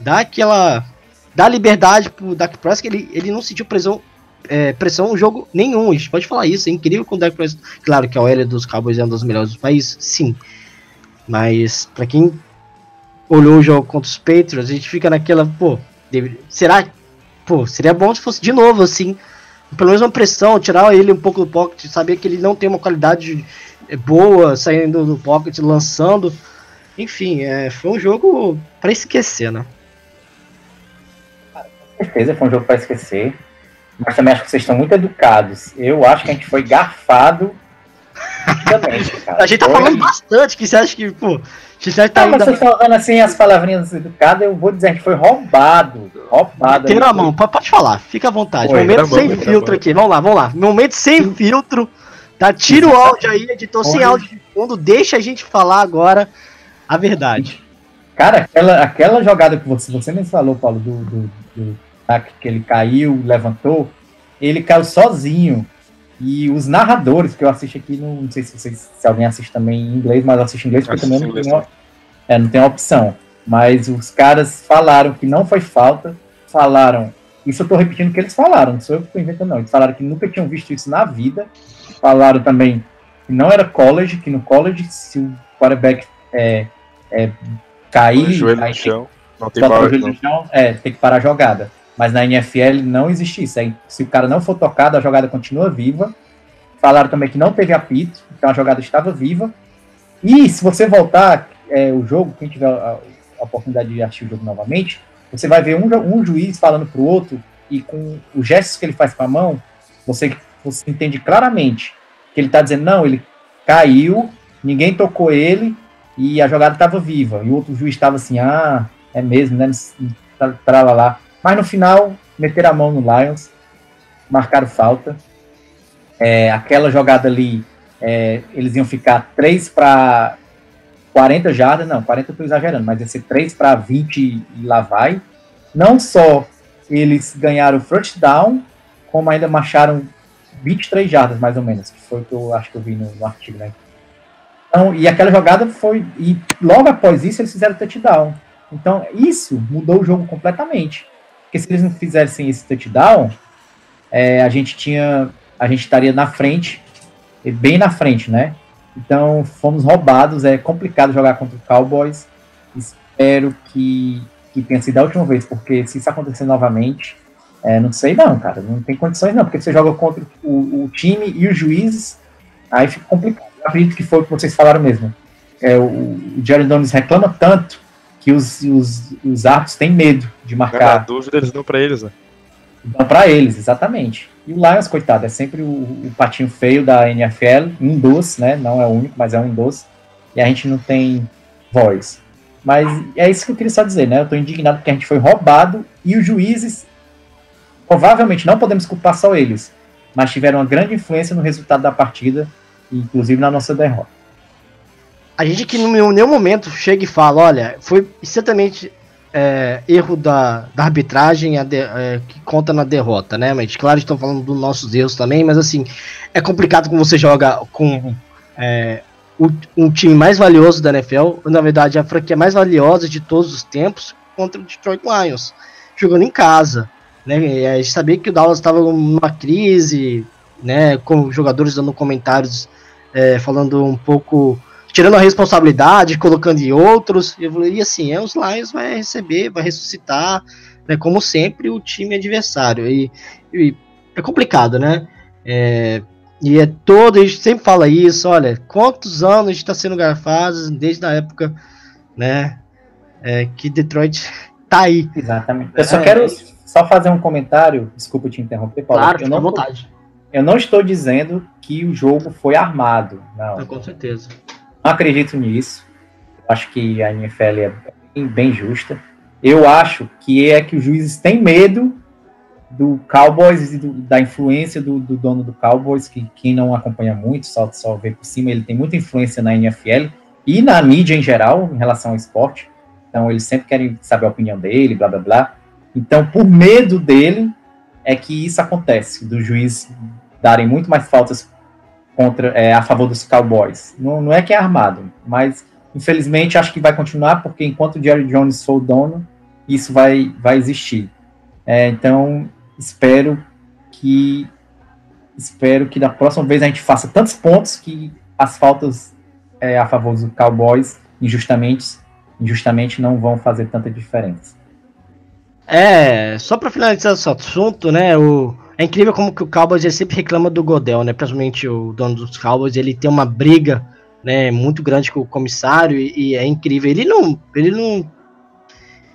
dá aquela, dá liberdade pro Dak Prescott, ele, ele não sentiu pressão, é, pressão no jogo nenhum, a gente pode falar isso, é incrível com o Dak Prescott, claro que a OL dos Cowboys é um dos melhores do país, sim, mas para quem olhou o jogo contra os Patriots, a gente fica naquela, pô, deve, será, pô, seria bom se fosse de novo, assim, pelo menos uma pressão, tirar ele um pouco do pocket, saber que ele não tem uma qualidade boa saindo do pocket, lançando. Enfim, é, foi um jogo para esquecer, né? Com certeza foi um jogo para esquecer. Mas também acho que vocês estão muito educados. Eu acho que a gente foi garfado. a gente tá falando bastante, que você acha que, pô, você tá ainda... vocês estão assim as palavrinhas educadas, eu vou dizer que foi roubado. Roubado. Tem a mão, pode falar, fica à vontade. Foi, Momento sem bom, filtro aqui, vamos lá, vamos lá. Momento sem filtro. Tá, tira o áudio aí, editor sem áudio de fundo, deixa a gente falar agora a verdade. Cara, aquela, aquela jogada que você, você mesmo falou, Paulo, do, do, do que ele caiu, levantou, ele caiu sozinho. E os narradores que eu assisto aqui, não, não sei se, vocês, se alguém assiste também em inglês, mas eu assisto em inglês porque também não tem, uma, é, não tem opção. Mas os caras falaram que não foi falta, falaram. Isso eu tô repetindo o que eles falaram, não sou eu que tô inventando, não. Eles falaram que nunca tinham visto isso na vida. Falaram também que não era college, que no college, se o quarterback é, é, cair. Joelho no chão, não tem power, no chão, é, tem que parar a jogada. Mas na NFL não existe isso. É, se o cara não for tocado, a jogada continua viva. Falaram também que não teve apito, então a jogada estava viva. E se você voltar é, o jogo, quem tiver a, a, oportunidade de assistir o jogo novamente, você vai ver um, um juiz falando para o outro e com os gestos que ele faz com a mão, você, você entende claramente que ele está dizendo, não, ele caiu, ninguém tocou ele e a jogada estava viva. E o outro juiz estava assim, ah, é mesmo, né? Pra lá, lá. Mas no final, meteram a mão no Lions, marcaram falta. É, aquela jogada ali, é, eles iam ficar 3 para 40 jardas, não, 40 eu estou exagerando, mas ia ser 3 para 20 e lá vai. Não só eles ganharam o first down, como ainda marcharam 23 jardas, mais ou menos, que foi o que eu acho que eu vi no, no artigo, né? Então, e aquela jogada foi. E logo após isso, eles fizeram touchdown. Então, isso mudou o jogo completamente. Porque se eles não fizessem esse touchdown, é, a gente tinha. A gente estaria na frente, bem na frente, né? Então fomos roubados, é complicado jogar contra o Cowboys. Espero que, que tenha sido a última vez, porque se isso acontecer novamente, é, não sei não, cara. Não tem condições não, porque você joga contra o, o time e os juízes, aí fica complicado. Eu acredito que foi o que vocês falaram mesmo. É, o, o Jerry Donis reclama tanto que os, os, os árbitros têm medo de marcar. Na dúvida, eles dão para eles, né? Dão para eles, exatamente. E o Lions, coitado, é sempre o, o patinho feio da NFL, um dos, né? Não é o único, mas é um dos. E a gente não tem voz. Mas é isso que eu queria só dizer, né? Eu tô indignado porque a gente foi roubado e os juízes, provavelmente não podemos culpar só eles, mas tiveram uma grande influência no resultado da partida, inclusive na nossa derrota a gente que em nenhum momento chega e fala, olha, foi certamente é, erro da, da arbitragem de, é, que conta na derrota, né? Mas claro, estão falando dos nossos erros também, mas assim, é complicado quando você joga com é, o, um time mais valioso da NFL, na verdade a franquia mais valiosa de todos os tempos, contra o Detroit Lions, jogando em casa. Né? E a gente sabia que o Dallas estava numa crise, né? Com jogadores dando comentários é, falando um pouco tirando a responsabilidade, colocando em outros. Eu falei, e assim, é, os Lions vai receber, vai ressuscitar, né, como sempre, o time adversário. E, e é complicado, né? É, e é todo, a gente sempre fala isso, olha, quantos anos a gente está sendo garfado desde a época, né, é, que Detroit tá aí. Exatamente. Eu só é, quero só fazer um comentário, desculpa te interromper, Paulo. Claro, eu não, vontade. Eu não estou dizendo que o jogo foi armado, não. com certeza. Não acredito nisso. Acho que a NFL é bem, bem justa. Eu acho que é que os juízes têm medo do Cowboys e do, da influência do, do, dono do Cowboys, que quem não acompanha muito, só, só vê por cima, ele tem muita influência na NFL e na mídia em geral, em relação ao esporte. Então, eles sempre querem saber a opinião dele, blá blá blá. Então, por medo dele, é que isso acontece, do juiz darem muito mais faltas contra, é, a favor dos Cowboys. Não, não é que é armado, mas infelizmente acho que vai continuar, porque enquanto o Jerry Jones for o dono, isso vai, vai existir. É, então, espero que espero que da próxima vez a gente faça tantos pontos que as faltas é, a favor dos Cowboys injustamente, injustamente não vão fazer tanta diferença. É, só para finalizar esse assunto, né, o, é incrível como que o Cowboys sempre reclama do Godel, né, principalmente o dono dos Cowboys, ele tem uma briga, né, muito grande com o comissário e, e é incrível, ele não, ele não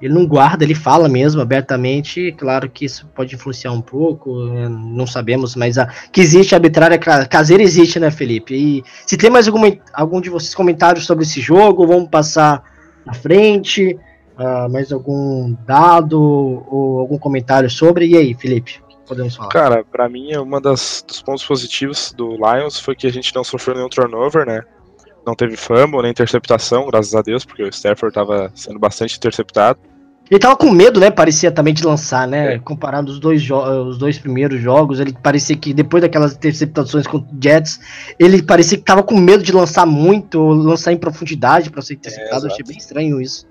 ele não guarda, ele fala mesmo abertamente. Claro que isso pode influenciar um pouco, né, não sabemos, mas a, que existe arbitrária caseira existe, né, Felipe? E se tem mais algum, algum de vocês comentários sobre esse jogo, vamos passar na frente. Uh, mais algum dado ou algum comentário sobre? E aí, Felipe? Podemos falar. Cara, para mim, uma das dos pontos positivos do Lions foi que a gente não sofreu nenhum turnover, né? Não teve fumble nem interceptação, graças a Deus, porque o Stafford estava sendo bastante interceptado. Ele tava com medo, né? Parecia também de lançar, né? É. Comparado os dois, os dois primeiros jogos, ele parecia que depois daquelas interceptações com o Jets, ele parecia que tava com medo de lançar muito, lançar em profundidade para ser interceptado. É, Eu achei bem estranho isso.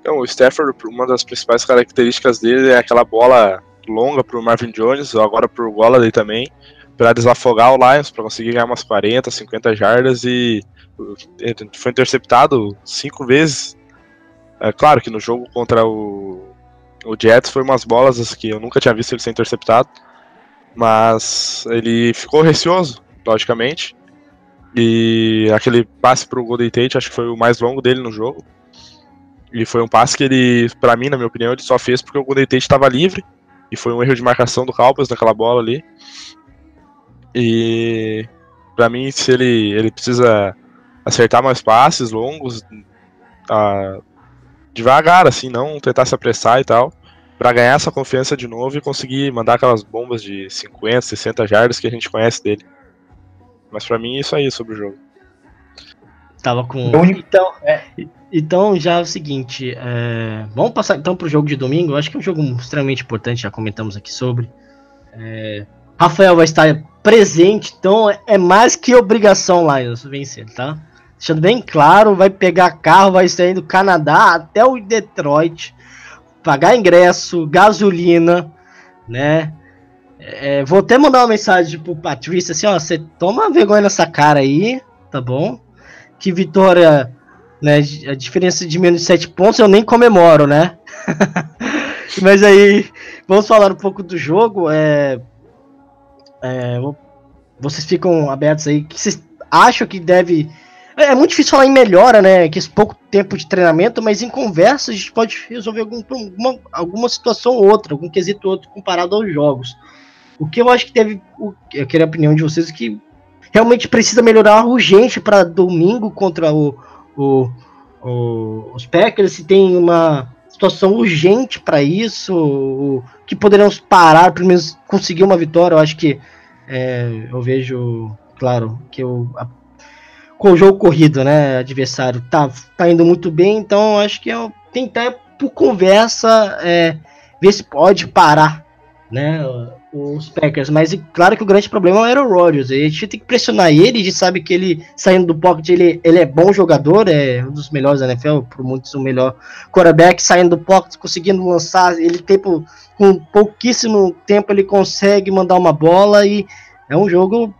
Então, o Stafford, uma das principais características dele é aquela bola longa pro Marvin Jones, agora pro Golladay também, para desafogar o Lions, para conseguir ganhar umas 40, 50 jardas e foi interceptado cinco vezes é claro que no jogo contra o, o Jets foi umas bolas que eu nunca tinha visto ele ser interceptado, mas ele ficou receoso, logicamente. E aquele passe pro Golden Tate acho que foi o mais longo dele no jogo. E foi um passe que ele, para mim, na minha opinião, ele só fez porque o Golden Tate estava livre. E foi um erro de marcação do Cowboys naquela bola ali. E para mim, se ele, ele precisa acertar mais passes longos, a, devagar, assim, não tentar se apressar e tal, para ganhar essa confiança de novo e conseguir mandar aquelas bombas de 50, 60 jardas que a gente conhece dele. Mas para mim, isso aí sobre o jogo. Tava com. Então, é, então já é o seguinte. É, vamos passar então pro jogo de domingo. Eu acho que é um jogo extremamente importante, já comentamos aqui sobre. É, Rafael vai estar presente, então é mais que obrigação lá vencer, tá? Deixando bem claro, vai pegar carro, vai sair do Canadá até o Detroit, pagar ingresso, gasolina, né? É, vou até mandar uma mensagem pro Patrícia assim, ó, você toma vergonha nessa cara aí, tá bom? Que vitória, né, a diferença de menos de 7 pontos eu nem comemoro, né? Mas aí, vamos falar um pouco do jogo, é, é vocês ficam abertos aí, que vocês acham que deve é, é muito difícil falar em melhora, né? Que esse pouco tempo de treinamento, mas em conversa a gente pode resolver algum, alguma, alguma situação ou outra, algum quesito outro comparado aos jogos. O que eu acho que deve. Eu queria a opinião de vocês que realmente precisa melhorar urgente para domingo contra o, o, o, os Packers. Se tem uma situação urgente para isso, que poderemos parar, pelo menos conseguir uma vitória. Eu acho que é, eu vejo, claro, que eu, a com o jogo corrido, né? Adversário tá, tá indo muito bem, então acho que é tentar por conversa é, ver se pode parar, né? Os Packers, mas claro que o grande problema era o Rodgers. A gente tem que pressionar ele, a gente sabe que ele saindo do pocket, ele, ele é bom jogador, é um dos melhores da NFL, por muitos o melhor quarterback, saindo do pocket, conseguindo lançar, ele tem com pouquíssimo tempo ele consegue mandar uma bola e é um jogo,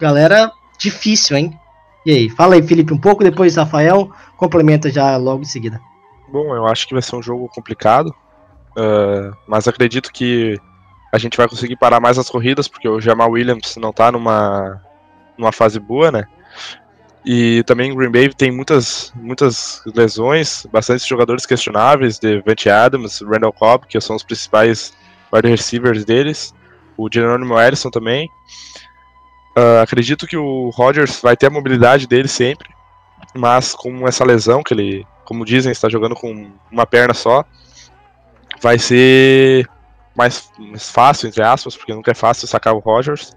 galera, difícil, hein? E aí, fala aí, Felipe, um pouco, depois Rafael, complementa já logo em seguida. Bom, eu acho que vai ser um jogo complicado, uh, mas acredito que a gente vai conseguir parar mais as corridas, porque o Jamal Williams não tá numa, numa fase boa, né? E também Green Bay tem muitas, muitas lesões, bastante jogadores questionáveis, Devante Adams, Randall Cobb, que são os principais wide receivers deles, o Geronimo Ellison também. Uh, acredito que o Rodgers vai ter a mobilidade dele sempre, mas com essa lesão que ele, como dizem, está jogando com uma perna só, vai ser mais, mais fácil, entre aspas, porque nunca é fácil sacar o Rodgers.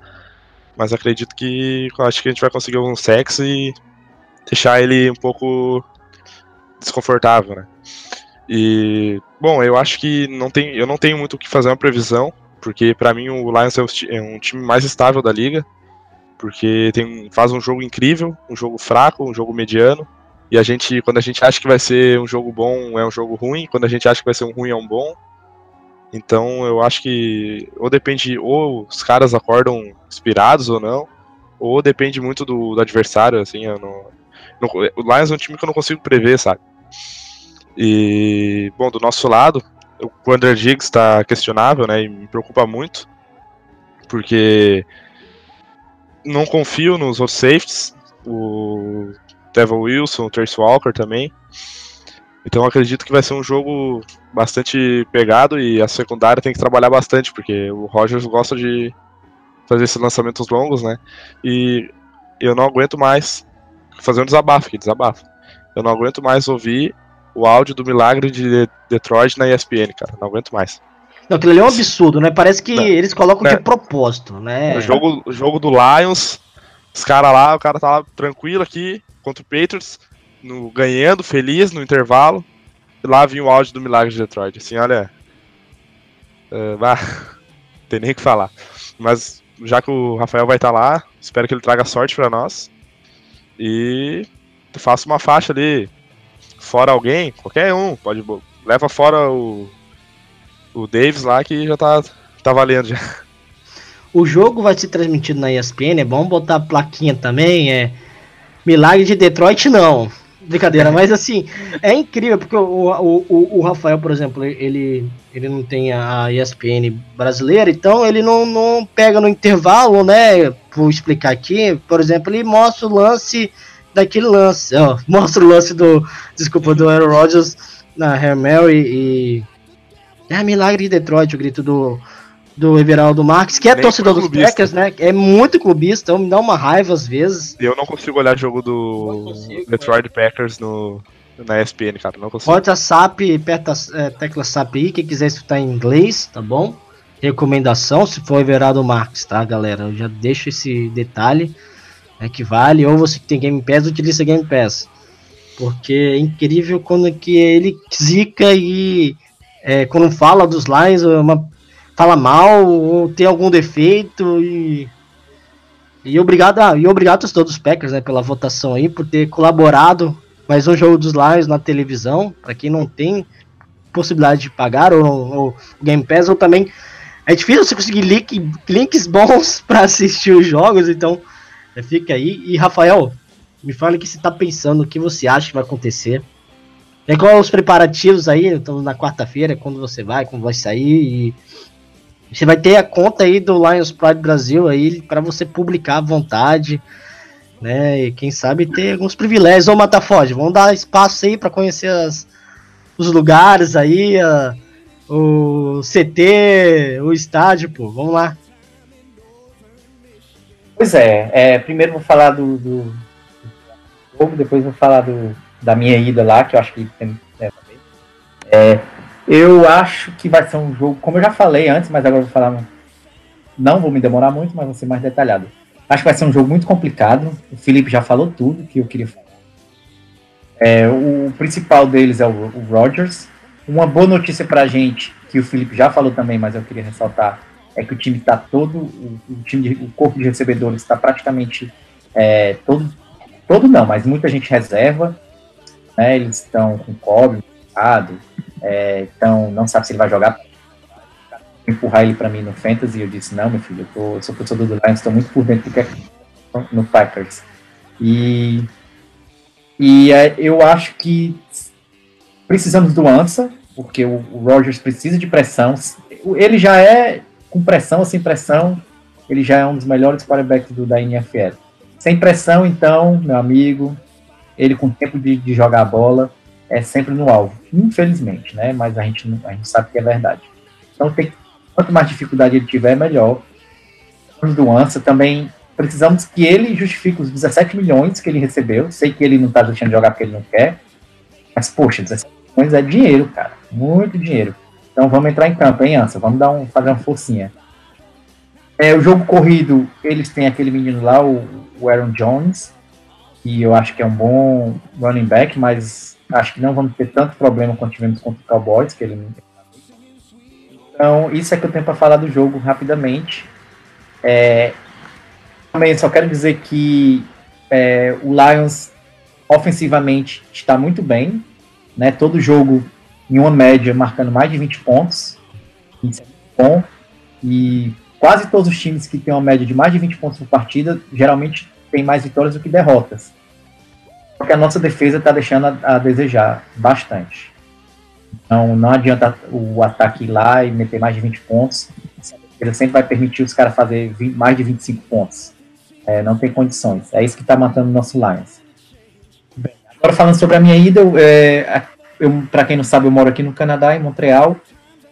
Mas acredito que acho que a gente vai conseguir alguns sacks e deixar ele um pouco desconfortável, né? E bom, eu acho que não tem, eu não tenho muito o que fazer uma previsão, porque para mim o Lions é um time mais estável da liga, porque tem, faz um jogo incrível, um jogo fraco, um jogo mediano, e a gente, quando a gente acha que vai ser um jogo bom, é um jogo ruim, quando a gente acha que vai ser um ruim, é um bom. Então eu acho que ou depende, ou os caras acordam inspirados ou não, ou depende muito do, do adversário, assim, não, não, o Lions é um time que eu não consigo prever, sabe? E, bom, do nosso lado, o Andrew Diggs está questionável, né, e me preocupa muito, porque não confio nos outros safeties, o Devil Wilson, o Trace Walker também, então acredito que vai ser um jogo bastante pegado e a secundária tem que trabalhar bastante, porque o Rogers gosta de fazer esses lançamentos longos, né? E eu não aguento mais fazer um desabafo aqui, desabafo. Eu não aguento mais ouvir o áudio do milagre de Detroit na ESPN, cara. Não aguento mais. Não, aquilo ali é um absurdo, né? Parece que não, eles colocam de propósito, né? O jogo, o jogo do Lions, os caras lá, o cara tá lá tranquilo aqui contra o Patriots no, ganhando, feliz no intervalo. Lá vinha o áudio do Milagre de Detroit. Assim, olha. Uh, bah, tem nem o que falar. Mas já que o Rafael vai estar tá lá, espero que ele traga sorte para nós. E faça uma faixa ali. Fora alguém, qualquer um, pode. Leva fora o. O Davis lá que já tá, tá valendo já. O jogo vai ser transmitido na ESPN, é bom botar a plaquinha também, é. Milagre de Detroit não. Brincadeira, mas assim, é incrível, porque o, o, o, Rafael, por exemplo, ele, ele não tem a ESPN brasileira, então ele não, não pega no intervalo, né? Vou explicar aqui, por exemplo, ele mostra o lance daquele lance, ó, mostra o lance do, desculpa, do Aaron Rodgers na Hair Mary e. É milagre de Detroit, o grito do, do Everaldo Marques, que é Nem torcedor dos Packers, né? É muito clubista, então me dá uma raiva às vezes. Eu não consigo olhar jogo do consigo, Detroit Packers no, na ESPN, cara, não consigo. Bota SAP, aperta é, tecla SAP aí, quem quiser escutar em inglês, tá bom? Recomendação, se for Everaldo Marques, tá, galera? Eu já deixo esse detalhe, é que vale, ou você que tem Game Pass, utiliza Game Pass. Porque é incrível quando que ele zica e é, quando fala dos Lions, é uma fala mal ou tem algum defeito e e obrigado a, e obrigado a todos os Packers né, pela votação aí por ter colaborado mais um jogo dos Lions na televisão. Para quem não tem possibilidade de pagar ou, ou Game Pass ou também é difícil você conseguir link, links bons para assistir os jogos então é, fica aí. E Rafael me fale o que você está pensando o que você acha que vai acontecer. É qual os preparativos aí então na quarta-feira quando você vai como vai sair e você vai ter a conta aí do Lions Pride Brasil aí para você publicar à vontade, né? E quem sabe ter alguns privilégios. Ô Matafode, vamos dar espaço aí para conhecer as, os lugares aí, a, o CT, o estádio, pô. Vamos lá. Pois é, é primeiro vou falar do, do jogo, depois vou falar do, da minha ida lá, que eu acho que tem. É, é eu acho que vai ser um jogo, como eu já falei antes, mas agora vou falar. Não vou me demorar muito, mas vou ser mais detalhado. Acho que vai ser um jogo muito complicado. O Felipe já falou tudo que eu queria falar. É, o principal deles é o, o Rodgers. Uma boa notícia pra gente, que o Felipe já falou também, mas eu queria ressaltar, é que o time está todo, o, o, time de, o corpo de recebedores está praticamente é, todo, todo não, mas muita gente reserva. Né, eles estão com cobre, é, então não sabe se ele vai jogar. Empurrar ele para mim no Fantasy, eu disse, não, meu filho, eu, tô, eu sou professor do Lions, estou muito por dentro do que é no Packers. E, e é, eu acho que precisamos do Ansa, porque o, o Rogers precisa de pressão. Ele já é com pressão ou sem pressão, ele já é um dos melhores quarterbacks do, da NFL. Sem pressão, então, meu amigo, ele com tempo de, de jogar a bola é sempre no alvo, infelizmente, né? Mas a gente, a gente sabe que é verdade. Então, tem, quanto mais dificuldade ele tiver, melhor. Do Ansa também precisamos que ele justifique os 17 milhões que ele recebeu. Sei que ele não tá deixando de jogar porque ele não quer, mas poxa, 17 milhões é dinheiro, cara, muito dinheiro. Então vamos entrar em campo, hein, Ansa? Vamos dar um, fazer uma forcinha. É, o jogo corrido, eles têm aquele menino lá, o, o Aaron Jones, que eu acho que é um bom running back, mas acho que não vamos ter tanto problema quanto tivemos contra o Cowboys, que ele Então, isso é que eu tenho para falar do jogo rapidamente. É, também só quero dizer que é, o Lions ofensivamente está muito bem, né? Todo jogo em uma média marcando mais de 20 pontos. Isso é bom. E quase todos os times que têm uma média de mais de 20 pontos por partida geralmente têm mais vitórias do que derrotas. Porque a nossa defesa está deixando a, a, desejar bastante. Então não adianta o ataque ir lá e meter mais de 20 pontos. Ele sempre vai permitir os caras fazer 20, mais de 25 pontos. É, não tem condições. É isso que está matando o nosso Lions. Bem, agora falando sobre a minha ida, é, eu, para quem não sabe, eu moro aqui no Canadá, em Montreal.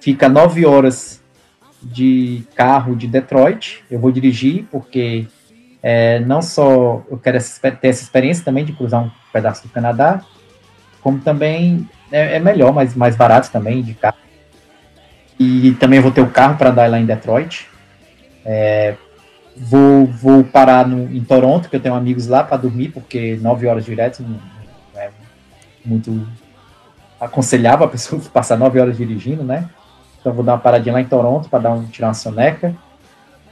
Fica nove horas de carro de Detroit. Eu vou dirigir porque é, não só eu quero ter essa experiência também de cruzar um pedaço do Canadá, como também é, é melhor, mas mais barato também de carro. E também vou ter o carro para andar lá em Detroit. É, vou, vou parar no, em Toronto, que eu tenho amigos lá para dormir, porque nove horas direto não, é muito aconselhava a pessoa passar nove horas dirigindo, né? Então vou dar uma paradinha lá em Toronto para dar um tirar uma soneca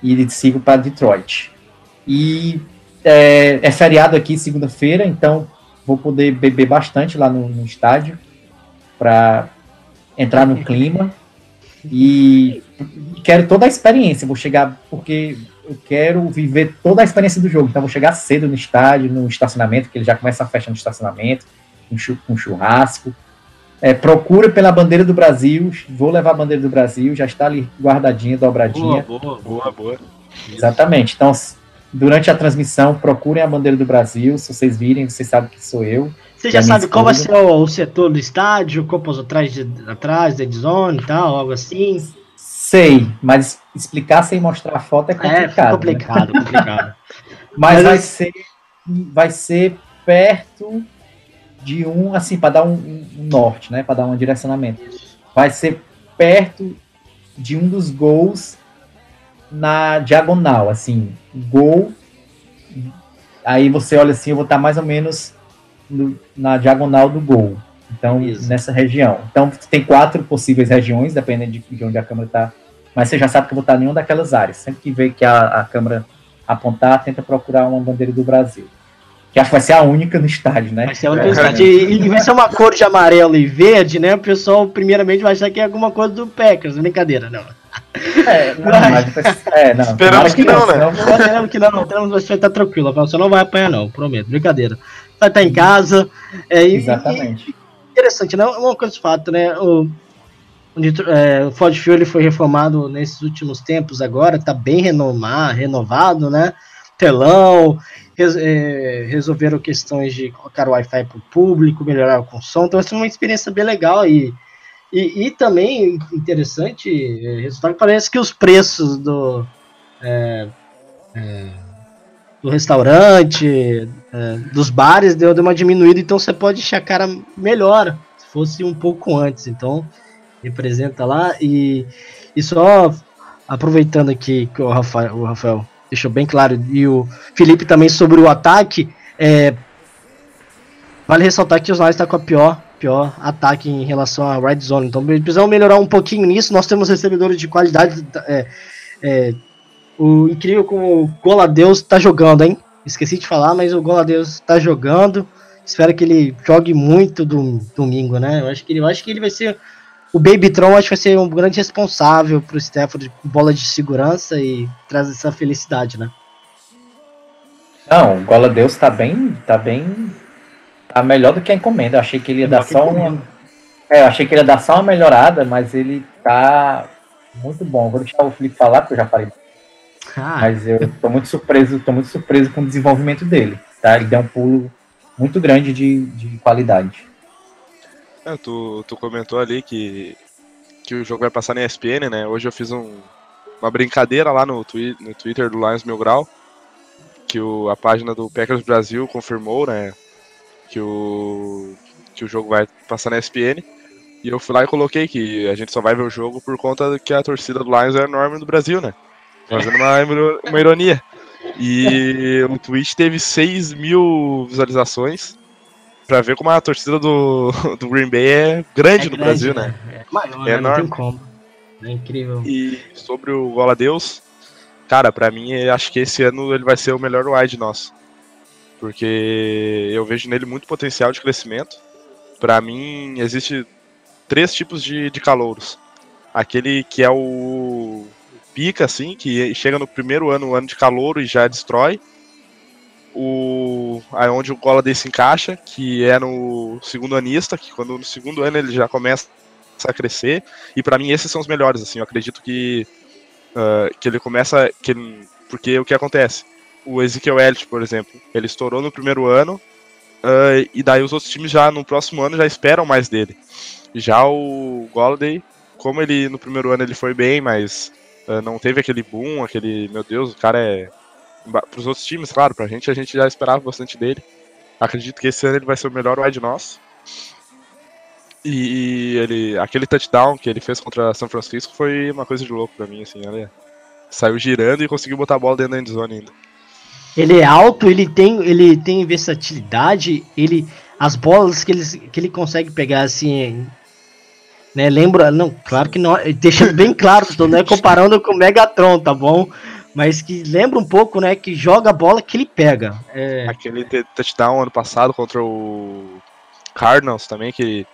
e sigo para Detroit. E é, é, feriado aqui segunda-feira, então vou poder beber bastante lá no, no estádio para entrar no clima e quero toda a experiência. Vou chegar porque eu quero viver toda a experiência do jogo. Então vou chegar cedo no estádio, no estacionamento, que ele já começa a festa no estacionamento, com churrasco é, procura pela bandeira do Brasil. Vou levar a bandeira do Brasil, já está ali guardadinha, dobradinha. Boa, boa, boa, boa. Exatamente. Então, durante a transmissão, procurem a bandeira do Brasil. Se vocês virem, vocês sabem que sou eu. Você já sabe qual vai ser o, o, setor do estádio, copos atrás, de, atrás, dead zone e tal, algo assim? Sei, mas explicar sem mostrar a foto é complicado. É, complicado, né? complicado. mas, mas vai ser, vai ser perto de um, assim, para dar um, um, norte, né? Para dar um direcionamento. Vai ser perto de um dos gols na diagonal, assim, gol. Aí você olha assim, eu vou estar mais ou menos no, na diagonal do gol. Então, Isso. nessa região. Então, tem quatro possíveis regiões, dependendo de, de onde a câmera está. Mas você já sabe que eu vou estar em nenhuma daquelas áreas. Sempre que vê que a, a câmera apontar, tenta procurar uma bandeira do Brasil que acho que vai ser a única no estádio, né? Vai ser a única no estádio. E, e, vai ser uma cor de amarelo e verde, né? O pessoal, primeiramente, vai achar que é alguma coisa do Packers. Brincadeira, não. É, não, mas, é, não. Esperamos que, que, não, né? Esperamos que não. Esperamos você vai estar tranquilo. Você não vai apanhar, não, prometo. Brincadeira. Vai estar em casa. É, Exatamente. E, interessante, né? Uma coisa de fato, né? O, é, o Ford Fuel foi reformado nesses últimos tempos agora, está bem renomar, renovado, né? Telão, res, é, resolveram questões de colocar o Wi-Fi para o público, melhorar o som, então essa é uma experiência bem legal e, e, e também interessante, é, resultado parece que os preços do, é, é, do restaurante, é, dos bares deu, deu uma diminuída, então você pode encher a cara melhor, se fosse um pouco antes, então representa lá e, e só aproveitando aqui que o Rafael, o Rafael deixou bem claro, e o Felipe também sobre o ataque. É, vale ressaltar que os Lions está com a pior, pior ataque em relação à red zone. Então precisamos melhorar um pouquinho nisso. Nós temos recebedores de qualidade. É, é, o incrível como o Goladeus está jogando, hein? Esqueci de falar, mas o Goladeus está jogando. Espero que ele jogue muito do, domingo, né? Eu acho que ele, acho que ele vai ser o Babytron acho que vai ser um grande responsável pro Stafford com bola de segurança e traz essa felicidade, né? Não, o Gola Deus tá bem. tá bem. Tá melhor do que a encomenda. Eu achei que ele ia dar só uma. É, eu achei que ele ia dar só uma melhorada, mas ele tá muito bom. Vou deixar o Felipe falar, porque eu já falei. Ah. Mas eu tô muito surpreso, tô muito surpreso com o desenvolvimento dele. Tá? Ele deu um pulo muito grande de, de qualidade. É, tu, tu comentou ali que, que o jogo vai passar na ESPN, né? Hoje eu fiz um, uma brincadeira lá no, twi no Twitter do Lions Mil Grau, que o, a página do Packers Brasil confirmou, né? Que o, que o jogo vai passar na ESPN. E eu fui lá e coloquei que a gente só vai ver o jogo por conta que a torcida do Lions é enorme no Brasil, né? Fazendo uma, uma ironia. E o tweet teve 6 mil visualizações pra ver como a torcida do, do Green Bay é grande é no Brasil, né? né? É, é enorme. Tem como. É incrível. E sobre o Gola Deus, cara, pra mim, acho que esse ano ele vai ser o melhor wide nosso. Porque eu vejo nele muito potencial de crescimento. Pra mim, existe três tipos de, de calouros. Aquele que é o pica, assim, que chega no primeiro ano, ano de calouro e já destrói. O, aí onde o Gola se encaixa, que é no segundo anista, que quando no segundo ano ele já começa a crescer. E para mim esses são os melhores, assim, eu acredito que, uh, que ele começa. Que porque o que acontece? O Ezekiel Elliott, por exemplo, ele estourou no primeiro ano, uh, e daí os outros times já no próximo ano já esperam mais dele. Já o Golladay, como ele no primeiro ano ele foi bem, mas uh, não teve aquele boom, aquele, meu Deus, o cara é. Para os outros times, claro, pra gente, a gente já esperava bastante dele. Acredito que esse ano ele vai ser o melhor wide nosso. E ele, aquele touchdown que ele fez contra São Francisco foi uma coisa de louco pra mim, assim, olha. Saiu girando e conseguiu botar a bola dentro da endzone ainda. Ele é alto, ele tem, ele tem versatilidade, ele as bolas que ele, que ele consegue pegar assim né? Lembra, não, claro que não, deixando bem claro, estou né, comparando com o Megatron, tá bom? Mas que lembra um pouco, né, que joga a bola que ele pega. É... Aquele touchdown ano passado contra o Cardinals também, que,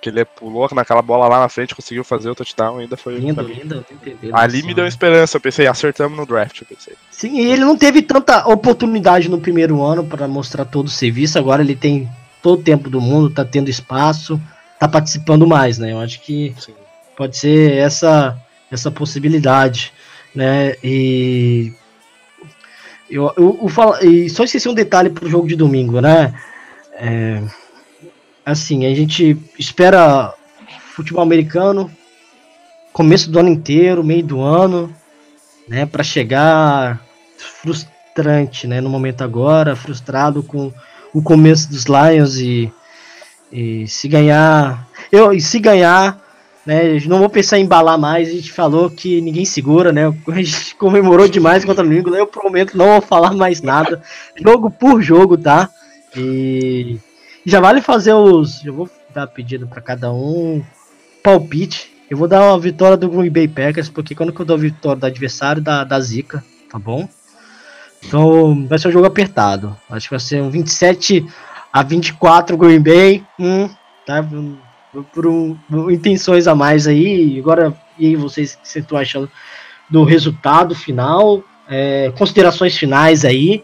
que ele pulou naquela bola lá na frente, conseguiu fazer o touchdown, ainda foi... Lindo, lindo, Ali me deu esperança, eu pensei, acertamos no draft, eu pensei. Sim, e ele não teve tanta oportunidade no primeiro ano para mostrar todo o serviço, agora ele tem todo o tempo do mundo, tá tendo espaço, tá participando mais, né? Eu acho que Sim. pode ser essa essa possibilidade, né? E eu, eu, eu falo, e só esqueci um detalhe pro jogo de domingo, né? É, assim, a gente espera futebol americano começo do ano inteiro, meio do ano, né, para chegar frustrante, né, no momento agora, frustrado com o começo dos Lions e e se ganhar. Eu, e se ganhar, né? Não vou pensar em embalar mais. A gente falou que ninguém segura, né? A gente comemorou demais contra o Domingo. Eu prometo não vou falar mais nada. Jogo por jogo, tá? E já vale fazer os. Eu vou dar pedido para cada um. Palpite. Eu vou dar uma vitória do Green Bay Packers, porque quando eu dou vitória do adversário, da, da Zica, tá bom? Então vai ser um jogo apertado. Acho que vai ser um 27 a 24 Green Bay, hum, tá? Por, um, por intenções a mais aí. Agora, e aí vocês que você estão achando do resultado final? É, considerações finais aí,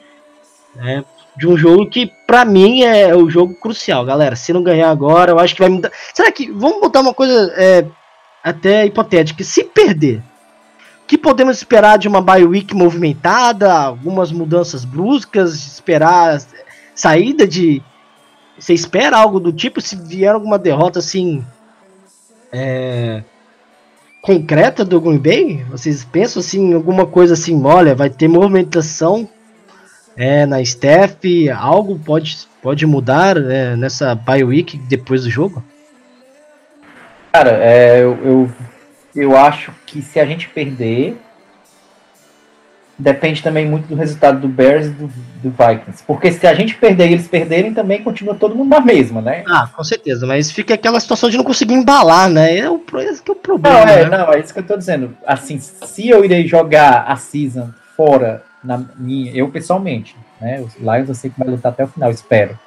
né? De um jogo que, para mim, é o jogo crucial, galera. Se não ganhar agora, eu acho que vai mudar. Será que. Vamos botar uma coisa é, até hipotética. Se perder, o que podemos esperar de uma bye week movimentada? Algumas mudanças bruscas? Esperar saída de você espera algo do tipo se vier alguma derrota assim é, concreta do Green Bay? Vocês pensam assim alguma coisa assim, olha, vai ter movimentação é, na staff, algo pode, pode mudar é, nessa bye week depois do jogo? Cara, é, eu, eu, eu acho que se a gente perder, depende também muito do resultado do Bears e do, do, Vikings. Porque se a gente perder e eles perderem, também continua todo mundo na mesma, né? Ah, com certeza. Mas fica aquela situação de não conseguir embalar, né? É o, esse que é o problema. Não, é, né? não, é isso que eu tô dizendo. Assim, se eu irei jogar a season fora na eu pessoalmente, né? Os Lions eu sei que vai lutar até o final, espero.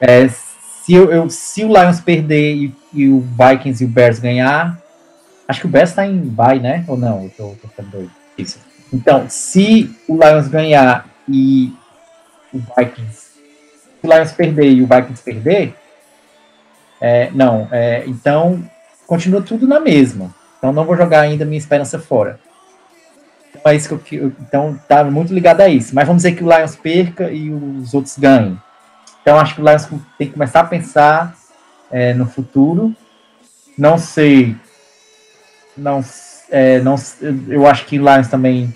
É, se, eu, eu, se o Lions perder e, e, o Vikings e o Bears ganhar, acho que o Bears tá em bye, né? Ou não? Eu tô, tô ficando doido. Isso. Então, se o Lions ganhar e o Vikings, se o Lions perder e o Vikings perder, é, não, é, então continua tudo na mesma. Então não vou jogar ainda minha esperança fora. É isso que eu, então tá muito ligado a isso. Mas vamos dizer que o Lions perca e os outros ganhem. Então acho que o Lions tem que começar a pensar é, no futuro. Não sei, não, é, não, eu acho que o Lions também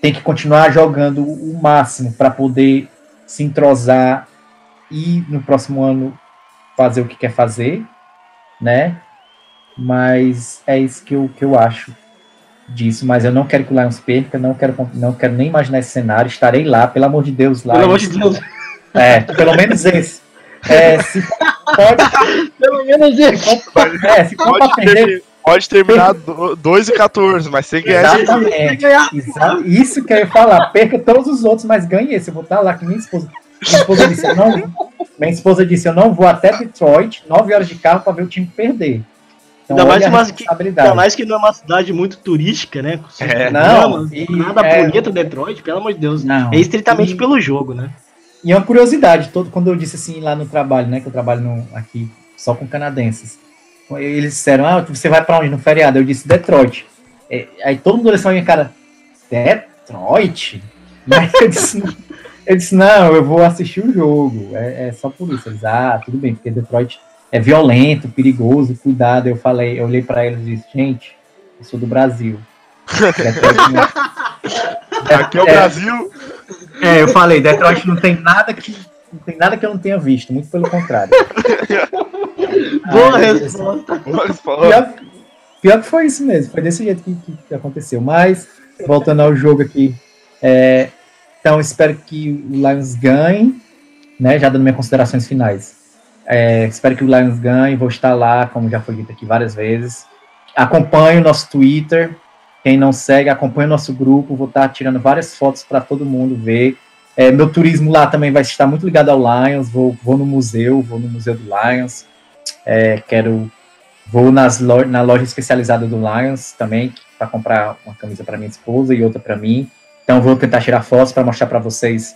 tem que continuar jogando o máximo para poder se entrosar e no próximo ano fazer o que quer fazer, né? Mas é isso que eu, que eu acho disso. Mas eu não quero que o Lions perca, não quero, não quero nem imaginar esse cenário. Estarei lá, pelo amor de Deus, lá. Pelo amor de Deus. É, pelo menos esse. É, se pode, pelo menos esse. É, se for Pode, perder, ter- pode terminar 2 e 14, mas sem ganhar. Exatamente. Exa- Isso que eu ia falar. Perca todos os outros, mas ganhe esse. Eu vou estar lá com minha esposa. Minha esposa disse, eu não, minha esposa disse, eu não vou até Detroit, 9 horas de carro, para ver o time perder. Então, Ainda mais que. Ainda mais que não é uma cidade muito turística, né? É. Não, e- nada é- bonito Detroit, pelo amor de Deus. Não. É estritamente E- pelo jogo, né? E uma curiosidade, todo, quando eu disse assim lá no trabalho, né, que eu trabalho no- aqui só com canadenses, eles disseram, ah, você vai para onde no feriado? Eu disse Detroit. É, aí todo mundo olhou assim pra minha cara, Detroit? Mas eu disse, eu disse, não, eu vou assistir o jogo, é, é só por isso. Eles, ah, tudo bem, porque Detroit é violento, perigoso, cuidado. Eu falei, eu olhei para eles e disse, gente, eu sou do Brasil. Detroit não- Aqui é o É. Brasil. é, eu falei, Detroit não tem nada que não tem nada que eu não tenha visto, muito pelo contrário. Boa Aí, resposta. Mas falou. Pior, pior que foi isso mesmo, foi desse jeito que, que- que aconteceu. Mas, voltando ao jogo aqui, é, então espero que o Lions ganhe, né, já dando minhas considerações finais. É, espero que o Lions ganhe, vou estar lá, como já foi dito aqui várias vezes. Acompanhe o nosso Twitter, quem não segue, acompanhe o nosso grupo, vou estar tirando várias fotos para todo mundo ver. É, meu turismo lá também vai estar muito ligado ao Lions, vou, vou no museu, vou no Museu do Lions, é, quero Vou nas lo na loja especializada do Lions também, para comprar uma camisa para minha esposa e outra para mim. Então vou tentar tirar fotos para mostrar para vocês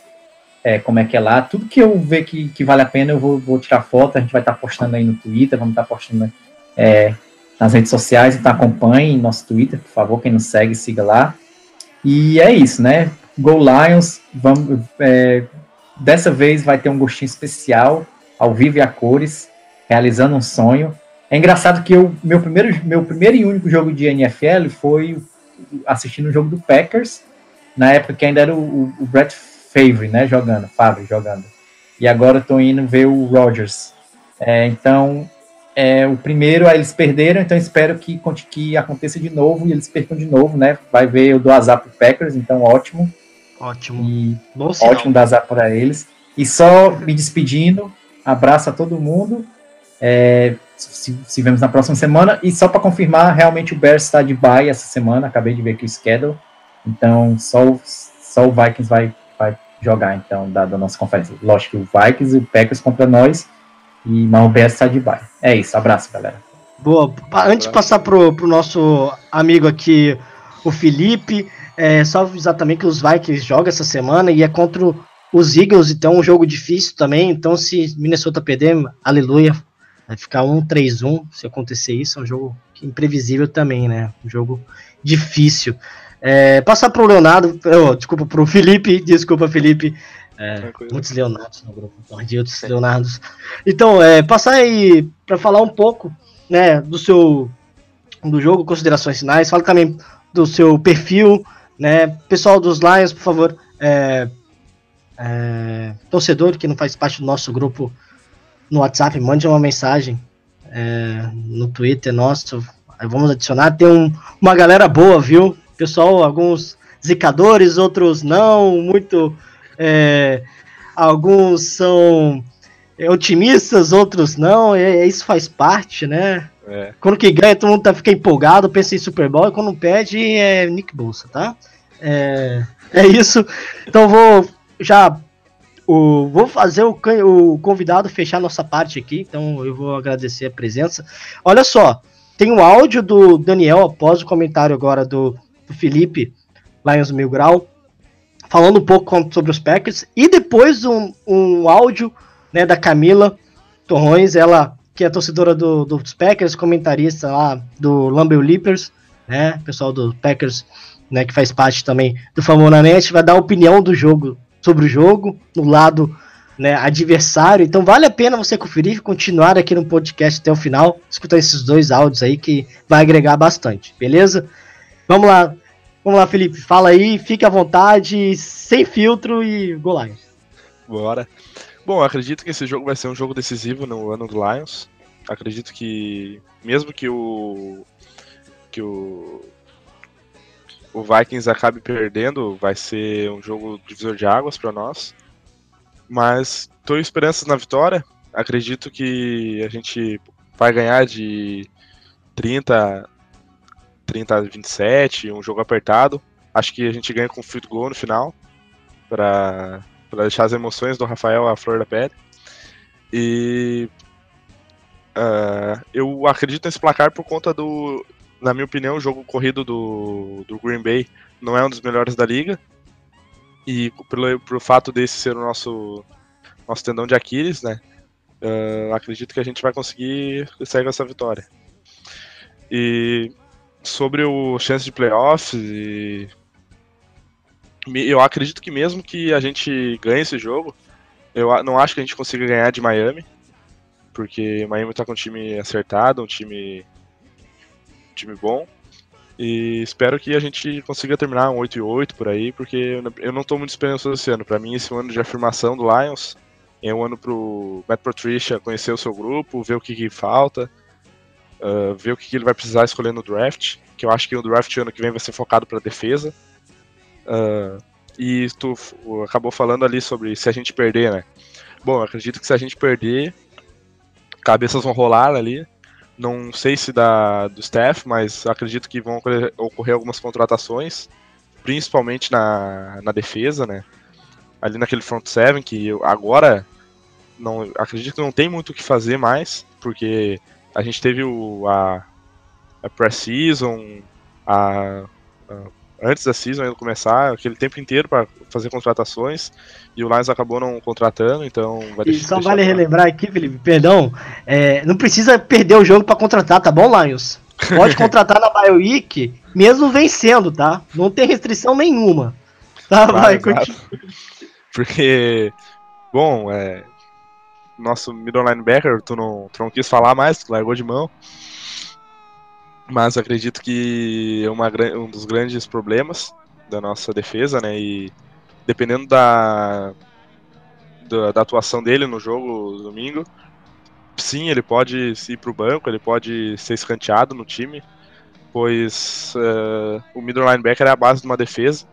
é, como é que é lá. Tudo que eu ver que, que vale a pena, eu vou, vou tirar foto. A gente vai estar postando aí no Twitter, vamos estar postando é, nas redes sociais. Então acompanhem nosso Twitter, por favor. Quem não segue, siga lá. E é isso, né? Go Lions. Vamos, é, dessa vez vai ter um gostinho especial, ao vivo e a cores, realizando um sonho. É engraçado que eu, meu, primeiro, meu primeiro e único jogo de NFL foi assistindo o jogo do Packers, na época que ainda era o, o, o Brett Favre, né, jogando, Favre jogando. E agora estou indo ver o Rodgers. É, então, é, o primeiro, aí eles perderam, então espero que, que aconteça de novo e eles percam de novo, né? Vai ver, eu dou azar pro Packers, então ótimo. Ótimo. E Bom sinal. ótimo dar azar para eles. E só me despedindo, abraço a todo mundo. É, se, se vemos na próxima semana. E só para confirmar, realmente o Bears está de bye essa semana. Acabei de ver aqui o schedule. Então só, o- só o Vikings vai jogar então da, da nossa conferência. Lógico que o Vikings e o Packers contra nós. E mas o Bears está de bye. É isso. Abraço, galera. Boa. Antes de passar pro, pro nosso amigo aqui, o Felipe, é, só avisar também que os Vikings jogam essa semana e é contra os Eagles, então um jogo difícil também. Então, se Minnesota perder, aleluia, vai ficar 1-3-1 se acontecer isso. É um jogo imprevisível também, né? Um jogo difícil. É, passar pro Leonardo, oh, desculpa, pro Felipe, desculpa, Felipe. É, muitos Leonardos no grupo, outros Leonardos. Então, é, passar aí para falar um pouco, né, do seu do jogo, considerações finais, fala também do seu perfil, né, pessoal dos Lions, por favor, é, é, torcedor que não faz parte do nosso grupo no WhatsApp, mande uma mensagem é, no Twitter nosso, aí vamos adicionar, tem um- uma galera boa, viu, pessoal, alguns zicadores, outros não, muito é, alguns são otimistas, outros não, é, isso faz parte, né? É. Quando que ganha, todo mundo tá, fica empolgado, pensa em Super Bowl, e quando perde, é Nick Bolsa, tá? É, é isso. Então vou já o, vou fazer o, o convidado fechar nossa parte aqui, então eu vou agradecer a presença. Olha só, tem um áudio do Daniel após o comentário agora do, do Felipe, Lions Mil Grau, falando um pouco sobre os Packers, e depois um, um áudio né, da Camila Torrões, ela que é torcedora do, dos Packers, comentarista lá do Lumber Leapers, né, pessoal do Packers, né, que faz parte também do Famona Net, vai dar opinião do jogo, sobre o jogo, no lado né, adversário. Então vale a pena você conferir, continuar aqui no podcast até o final, escutar esses dois áudios aí que vai agregar bastante, beleza? Vamos lá, vamos lá, Felipe, fala aí, fique à vontade, sem filtro e golai. Bora. Bom, acredito que esse jogo vai ser um jogo decisivo no ano do Lions. Acredito que mesmo que o que o o Vikings acabe perdendo, vai ser um jogo divisor de águas para nós. Mas estou esperanças na vitória. Acredito que a gente vai ganhar de 30, 30 a 27, um jogo apertado. Acho que a gente ganha com field goal no final para deixar as emoções do Rafael à flor da pele. E uh, eu acredito nesse placar por conta do, na minha opinião, o jogo corrido do, do Green Bay não é um dos melhores da liga. E pelo, pelo fato desse ser o nosso, nosso tendão de Aquiles, né? Uh, acredito que a gente vai conseguir sair com essa vitória. E sobre o chance de playoffs, e... eu acredito que mesmo que a gente ganhe esse jogo, eu não acho que a gente consiga ganhar de Miami, porque Miami está com um time acertado, um time, um time bom. E espero que a gente consiga terminar um 8 e 8 por aí, porque eu não estou muito esperançoso esse ano. Para mim, esse ano de afirmação do Lions. É um ano pro Matt Patricia conhecer o seu grupo, ver o que, que falta, uh, ver o que, ele vai precisar escolher no draft. Que eu acho que o draft ano que vem vai ser focado para defesa. Uh, e tu acabou falando ali sobre se a gente perder, né? Bom, acredito que se a gente perder, cabeças vão rolar ali. Não sei se da, do staff, mas acredito que vão ocorrer, ocorrer algumas contratações, principalmente na, na defesa, né? Ali naquele front seven, que agora não acredito que não tem muito o que fazer mais, porque a gente teve o, a, a pré-season, a, a, antes da season começar, aquele tempo inteiro para fazer contratações, e o Lions acabou não contratando, então vai deixar. Só vale relembrar aqui, Felipe, perdão, é, não precisa perder o jogo para contratar, tá bom, Lions? Pode contratar na BioWeek, mesmo vencendo, tá? Não tem restrição nenhuma. Tá, vai, continua. Porque, bom, é, nosso middle linebacker, tu não, tu não quis falar mais, tu largou de mão. Mas acredito que é uma, um dos grandes problemas da nossa defesa, né? E dependendo da, da, da atuação dele no jogo domingo, sim, ele pode ir para o banco, ele pode ser escanteado no time, pois uh, o middle linebacker é a base de uma defesa.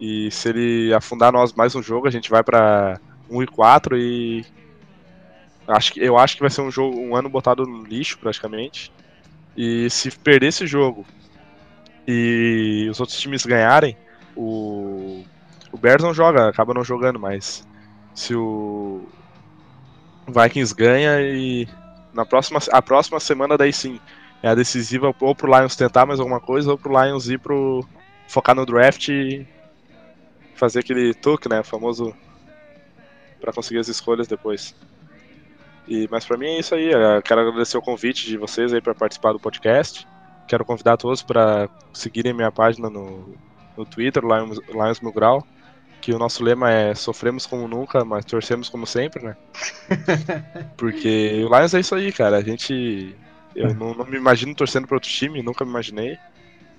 E se ele afundar nós mais um jogo, a gente vai para 1 e 4 e acho que eu acho que vai ser um jogo um ano botado no lixo praticamente. E se perder esse jogo e os outros times ganharem, o, o Bears não joga, acaba não jogando, mas se o Vikings ganha e na próxima, a próxima semana daí sim é a decisiva ou pro Lions tentar mais alguma coisa ou pro Lions ir pro focar no draft e fazer aquele toque, né, famoso para conseguir as escolhas depois. E, mas para mim é isso aí. Eu quero agradecer o convite de vocês aí para participar do podcast. Quero convidar todos para seguirem minha página no, no Twitter, Lions, Lions Mil Grau, que o nosso lema é sofremos como nunca, mas torcemos como sempre, né? Porque o Lions é isso aí, cara. A gente. Eu não, não me imagino torcendo para outro time, nunca me imaginei.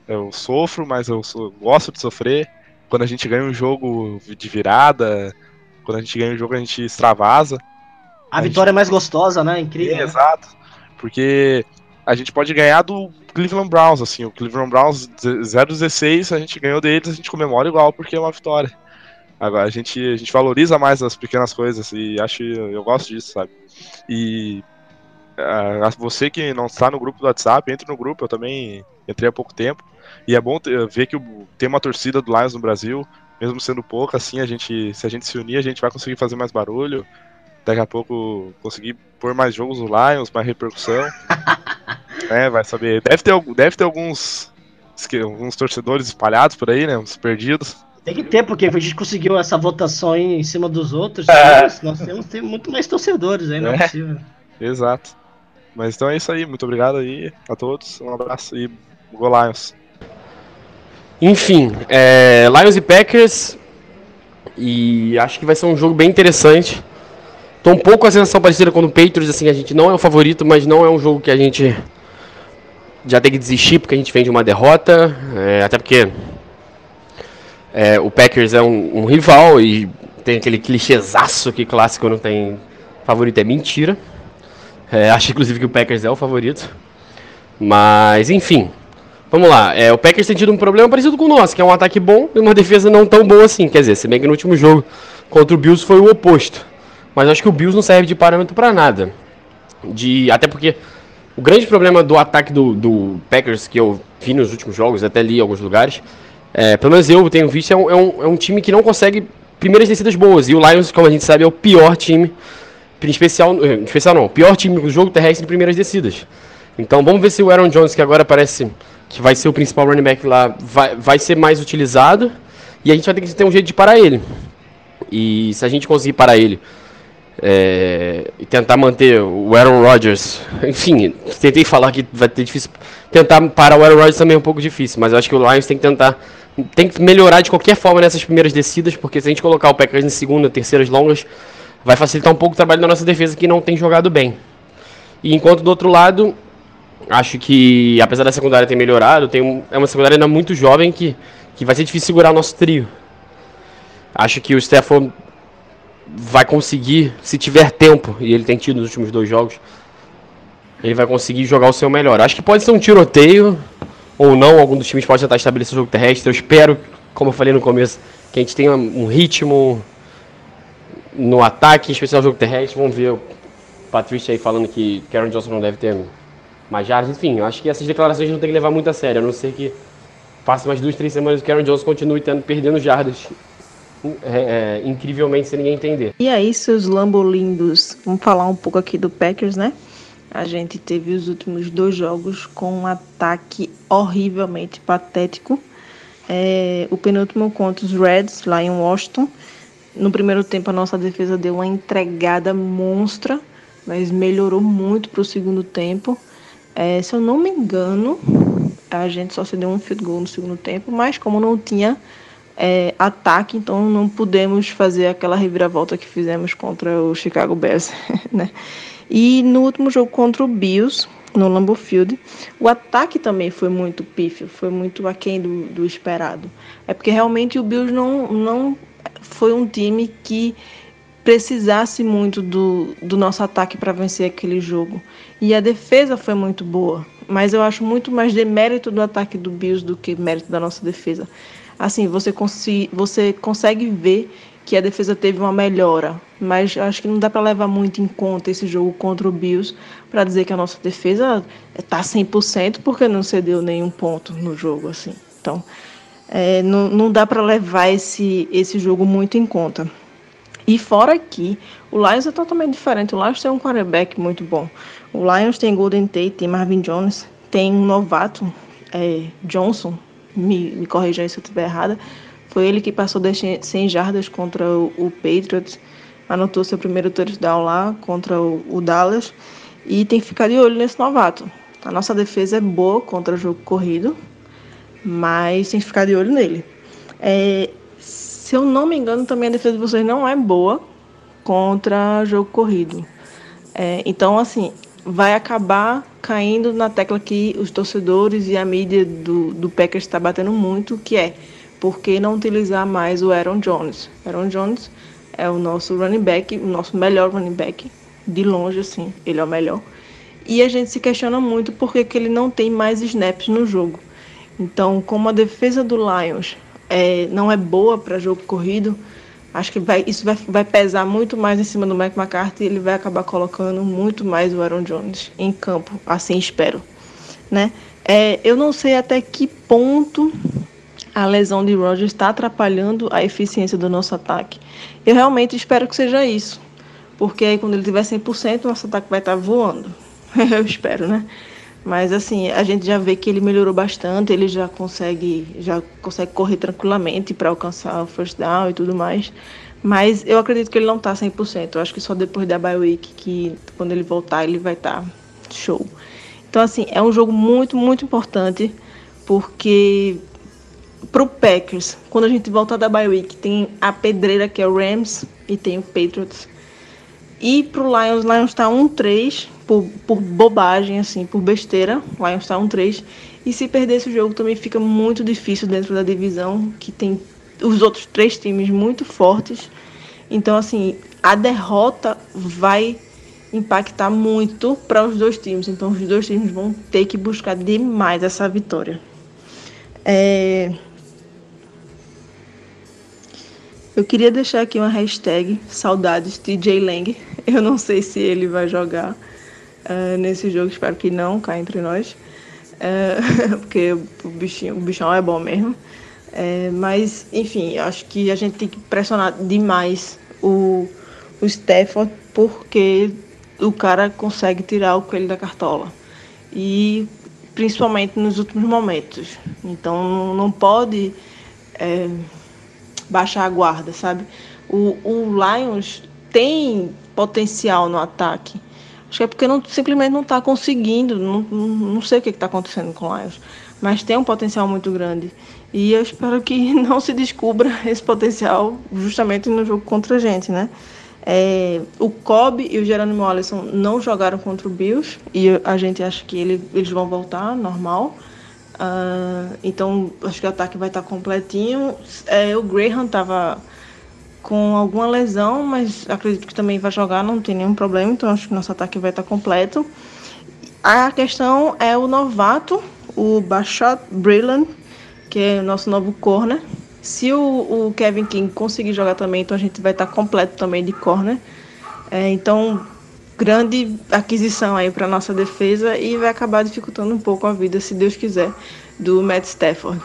Eu sofro, mas eu sou, gosto de sofrer. Quando a gente ganha um jogo de virada, quando a gente ganha um jogo, a gente extravasa. A, vitória é mais gostosa, né? Incrível. É, né? Exato. Porque a gente pode ganhar do Cleveland Browns, assim. O Cleveland Browns 0-16, a gente ganhou deles, a gente comemora igual porque é uma vitória. Agora, a gente, a gente valoriza mais as pequenas coisas e acho eu gosto disso, sabe? E uh, você que não está no grupo do WhatsApp, entre no grupo, eu também entrei há pouco tempo. E é bom ver que tem uma torcida do Lions no Brasil, mesmo sendo pouca, assim, a gente, se a gente se unir, a gente vai conseguir fazer mais barulho, daqui a pouco conseguir pôr mais jogos no Lions, mais repercussão. né, vai saber. Deve ter, deve ter alguns, alguns torcedores espalhados por aí, né? Uns perdidos. Tem que ter, porque a gente conseguiu essa votação em cima dos outros. É. Nós temos, temos muito mais torcedores aí, não é, é possível. Exato. Mas então é isso aí. Muito obrigado aí a todos. Um abraço e Go Lions. Enfim, é, Lions e Packers. E acho que vai ser um jogo bem interessante. Tô um pouco a sensação parecida com o Patriots, assim, a gente não é o favorito, mas não é um jogo que a gente já tem que desistir porque a gente vem de uma derrota. É, até porque é, o Packers é um, um, rival e tem aquele clichêzaço que clássico não tem favorito, é mentira. É, acho inclusive que o Packers é o favorito. Mas, enfim, Vamos lá, é, o Packers tem tido um problema parecido com o nosso, que é um ataque bom e uma defesa não tão boa assim. Quer dizer, se bem que no último jogo contra o Bills foi o oposto. Mas acho que o Bills não serve de parâmetro para nada. De, até porque o grande problema do ataque do, do, Packers, que eu vi nos últimos jogos, até li em alguns lugares, é, pelo menos eu tenho visto, é um, é, um, é um time que não consegue primeiras descidas boas. E o Lions, como a gente sabe, é o pior time, em especial, em especial não, pior time do jogo terrestre em primeiras descidas. Então vamos ver se o Aaron Jones, que agora parece que vai ser o principal running back lá, vai, vai ser mais utilizado. E a gente vai ter que ter um jeito de parar ele. E se a gente conseguir parar ele é, tentar manter o Aaron Rodgers, enfim, tentei falar que vai ter difícil. Tentar parar o Aaron Rodgers também é um pouco difícil, mas eu acho que o Lions tem que tentar. Tem que melhorar de qualquer forma nessas primeiras descidas, porque se a gente colocar o Packers em segunda, terceiras longas, vai facilitar um pouco o trabalho da nossa defesa que não tem jogado bem. E enquanto do outro lado, Acho que, apesar da secundária ter melhorado, tem um, é uma secundária ainda muito jovem que, que vai ser difícil segurar o nosso trio. Acho que o Stafford vai conseguir, se tiver tempo, e ele tem tido nos últimos dois jogos, ele vai conseguir jogar o seu melhor. Acho que pode ser um tiroteio, ou não, algum dos times pode tentar estabelecer o jogo terrestre. Eu espero, como eu falei no começo, que a gente tenha um ritmo no ataque, em especial no jogo terrestre. Vamos ver o Patrícia aí falando que Karen Johnson não deve ter mas já, enfim, acho que essas declarações não tem que levar muito a sério, a não ser que passe mais duas, três semanas que o Aaron Jones continue tendo, perdendo jardas é, é, incrivelmente sem ninguém entender. E aí, seus lambolindos, vamos falar um pouco aqui do Packers, né? A gente teve os últimos dois jogos com um ataque horrivelmente patético. É, o penúltimo contra os Reds, lá em Washington. No primeiro tempo, a nossa defesa deu uma entregada monstra, mas melhorou muito para o segundo tempo. É, se eu não me engano, a gente só se deu um field goal no segundo tempo, mas como não tinha é, ataque, então não pudemos fazer aquela reviravolta que fizemos contra o Chicago Bears, né? E no último jogo contra o Bills, no Lambeau Field, o ataque também foi muito pífio, foi muito aquém do, do esperado. É porque realmente o Bills não, não foi um time que precisasse muito do, do nosso ataque para vencer aquele jogo. E a defesa foi muito boa, mas eu acho muito mais de mérito do ataque do Bills do que mérito da nossa defesa. Assim, você, você consegue ver que a defesa teve uma melhora, mas acho que não dá para levar muito em conta esse jogo contra o Bills para dizer que a nossa defesa está 100% porque não cedeu nenhum ponto no jogo assim. Então, é, não, não dá para levar esse, esse jogo muito em conta. E fora que o Lions é totalmente diferente. O Lions tem um quarterback muito bom. O Lions tem Golden Tate, tem Marvin Jones, tem um novato, é, Johnson, me, me corrija aí se eu estiver errada. Foi ele que passou das 100 jardas contra o, o Patriots, anotou seu primeiro touchdown lá contra o, o Dallas e tem que ficar de olho nesse novato. A nossa defesa é boa contra o jogo corrido, mas tem que ficar de olho nele. É, se eu não me engano, também a defesa de vocês não é boa contra jogo corrido. É, então, assim, vai acabar caindo na tecla que os torcedores e a mídia do, do Packers está batendo muito, que é por que não utilizar mais o Aaron Jones? Aaron Jones é o nosso running back, o nosso melhor running back, de longe, assim, ele é o melhor. E a gente se questiona muito por que ele não tem mais snaps no jogo. Então, como a defesa do Lions é, não é boa para jogo corrido, acho que vai, isso vai, vai pesar muito mais em cima do Mike McCarthy e ele vai acabar colocando muito mais o Aaron Jones em campo, assim espero. Né? É, eu não sei até que ponto a lesão de Rogers está atrapalhando a eficiência do nosso ataque. Eu realmente espero que seja isso, porque aí quando ele tiver 100%, nosso ataque vai estar tá voando. eu espero, né? Mas assim, a gente já vê que ele melhorou bastante, ele já consegue, já consegue correr tranquilamente para alcançar o first down e tudo mais. Mas eu acredito que ele não tá 100%. Eu acho que só depois da bye week que quando ele voltar, ele vai estar tá show. Então assim, é um jogo muito, muito importante porque pro Packers, quando a gente volta da bye week, tem a pedreira que é o Rams e tem o Patriots. E pro Lions, Lions tá 1-3 por, por bobagem, assim, por besteira. Lions tá 1-3. E se perder esse jogo também fica muito difícil dentro da divisão, que tem os outros três times muito fortes. Então, assim, a derrota vai impactar muito para os dois times. Então, os dois times vão ter que buscar demais essa vitória. É... Eu queria deixar aqui uma hashtag saudades TJ Lang. Eu não sei se ele vai jogar uh, nesse jogo, espero que não, cá entre nós. Uh, porque o bichinho, o bichão é bom mesmo. Uh, mas, enfim, acho que a gente tem que pressionar demais o, o Stafford porque o cara consegue tirar o coelho da cartola. E principalmente nos últimos momentos. Então não pode. É, baixar a guarda, sabe? O, o Lions tem potencial no ataque. Acho que é porque não, simplesmente não está conseguindo. Não, não sei o que está acontecendo com o Lions. Mas tem um potencial muito grande. E eu espero que não se descubra esse potencial justamente no jogo contra a gente, né? É, o Cobb e o Jerônimo Allison não jogaram contra o Bills e a gente acha que ele, eles vão voltar normal. Uh, então, acho que o ataque vai estar completinho. É, o Graham estava com alguma lesão, mas acredito que também vai jogar, não tem nenhum problema. Então, acho que nosso ataque vai estar completo. A questão é o novato, o Bachat Brilland, que é o nosso novo corner. Se o, o, Kevin King conseguir jogar também, então a gente vai estar completo também de corner. É, então, grande aquisição aí para nossa defesa e vai acabar dificultando um pouco a vida, se Deus quiser, do Matt Stafford.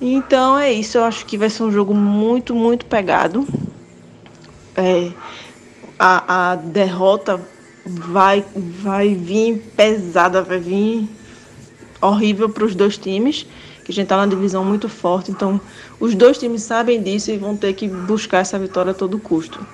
Então é isso, eu acho que vai ser um jogo muito, muito pegado. É, a, a derrota vai, vai vir pesada, vai vir horrível para os dois times, que a gente está numa divisão muito forte. Então, os dois times sabem disso e vão ter que buscar essa vitória a todo custo.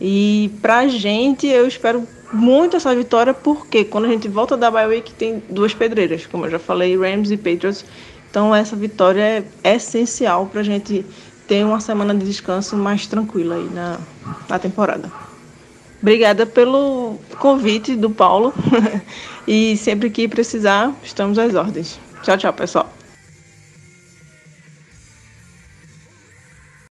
E para a gente, eu espero muito essa vitória, porque quando a gente volta da bye week tem duas pedreiras, como eu já falei, Rams e Patriots. Então essa vitória é essencial para a gente ter uma semana de descanso mais tranquila aí na, na temporada. Obrigada pelo convite do Paulo e sempre que precisar, estamos às ordens. Tchau, tchau, pessoal.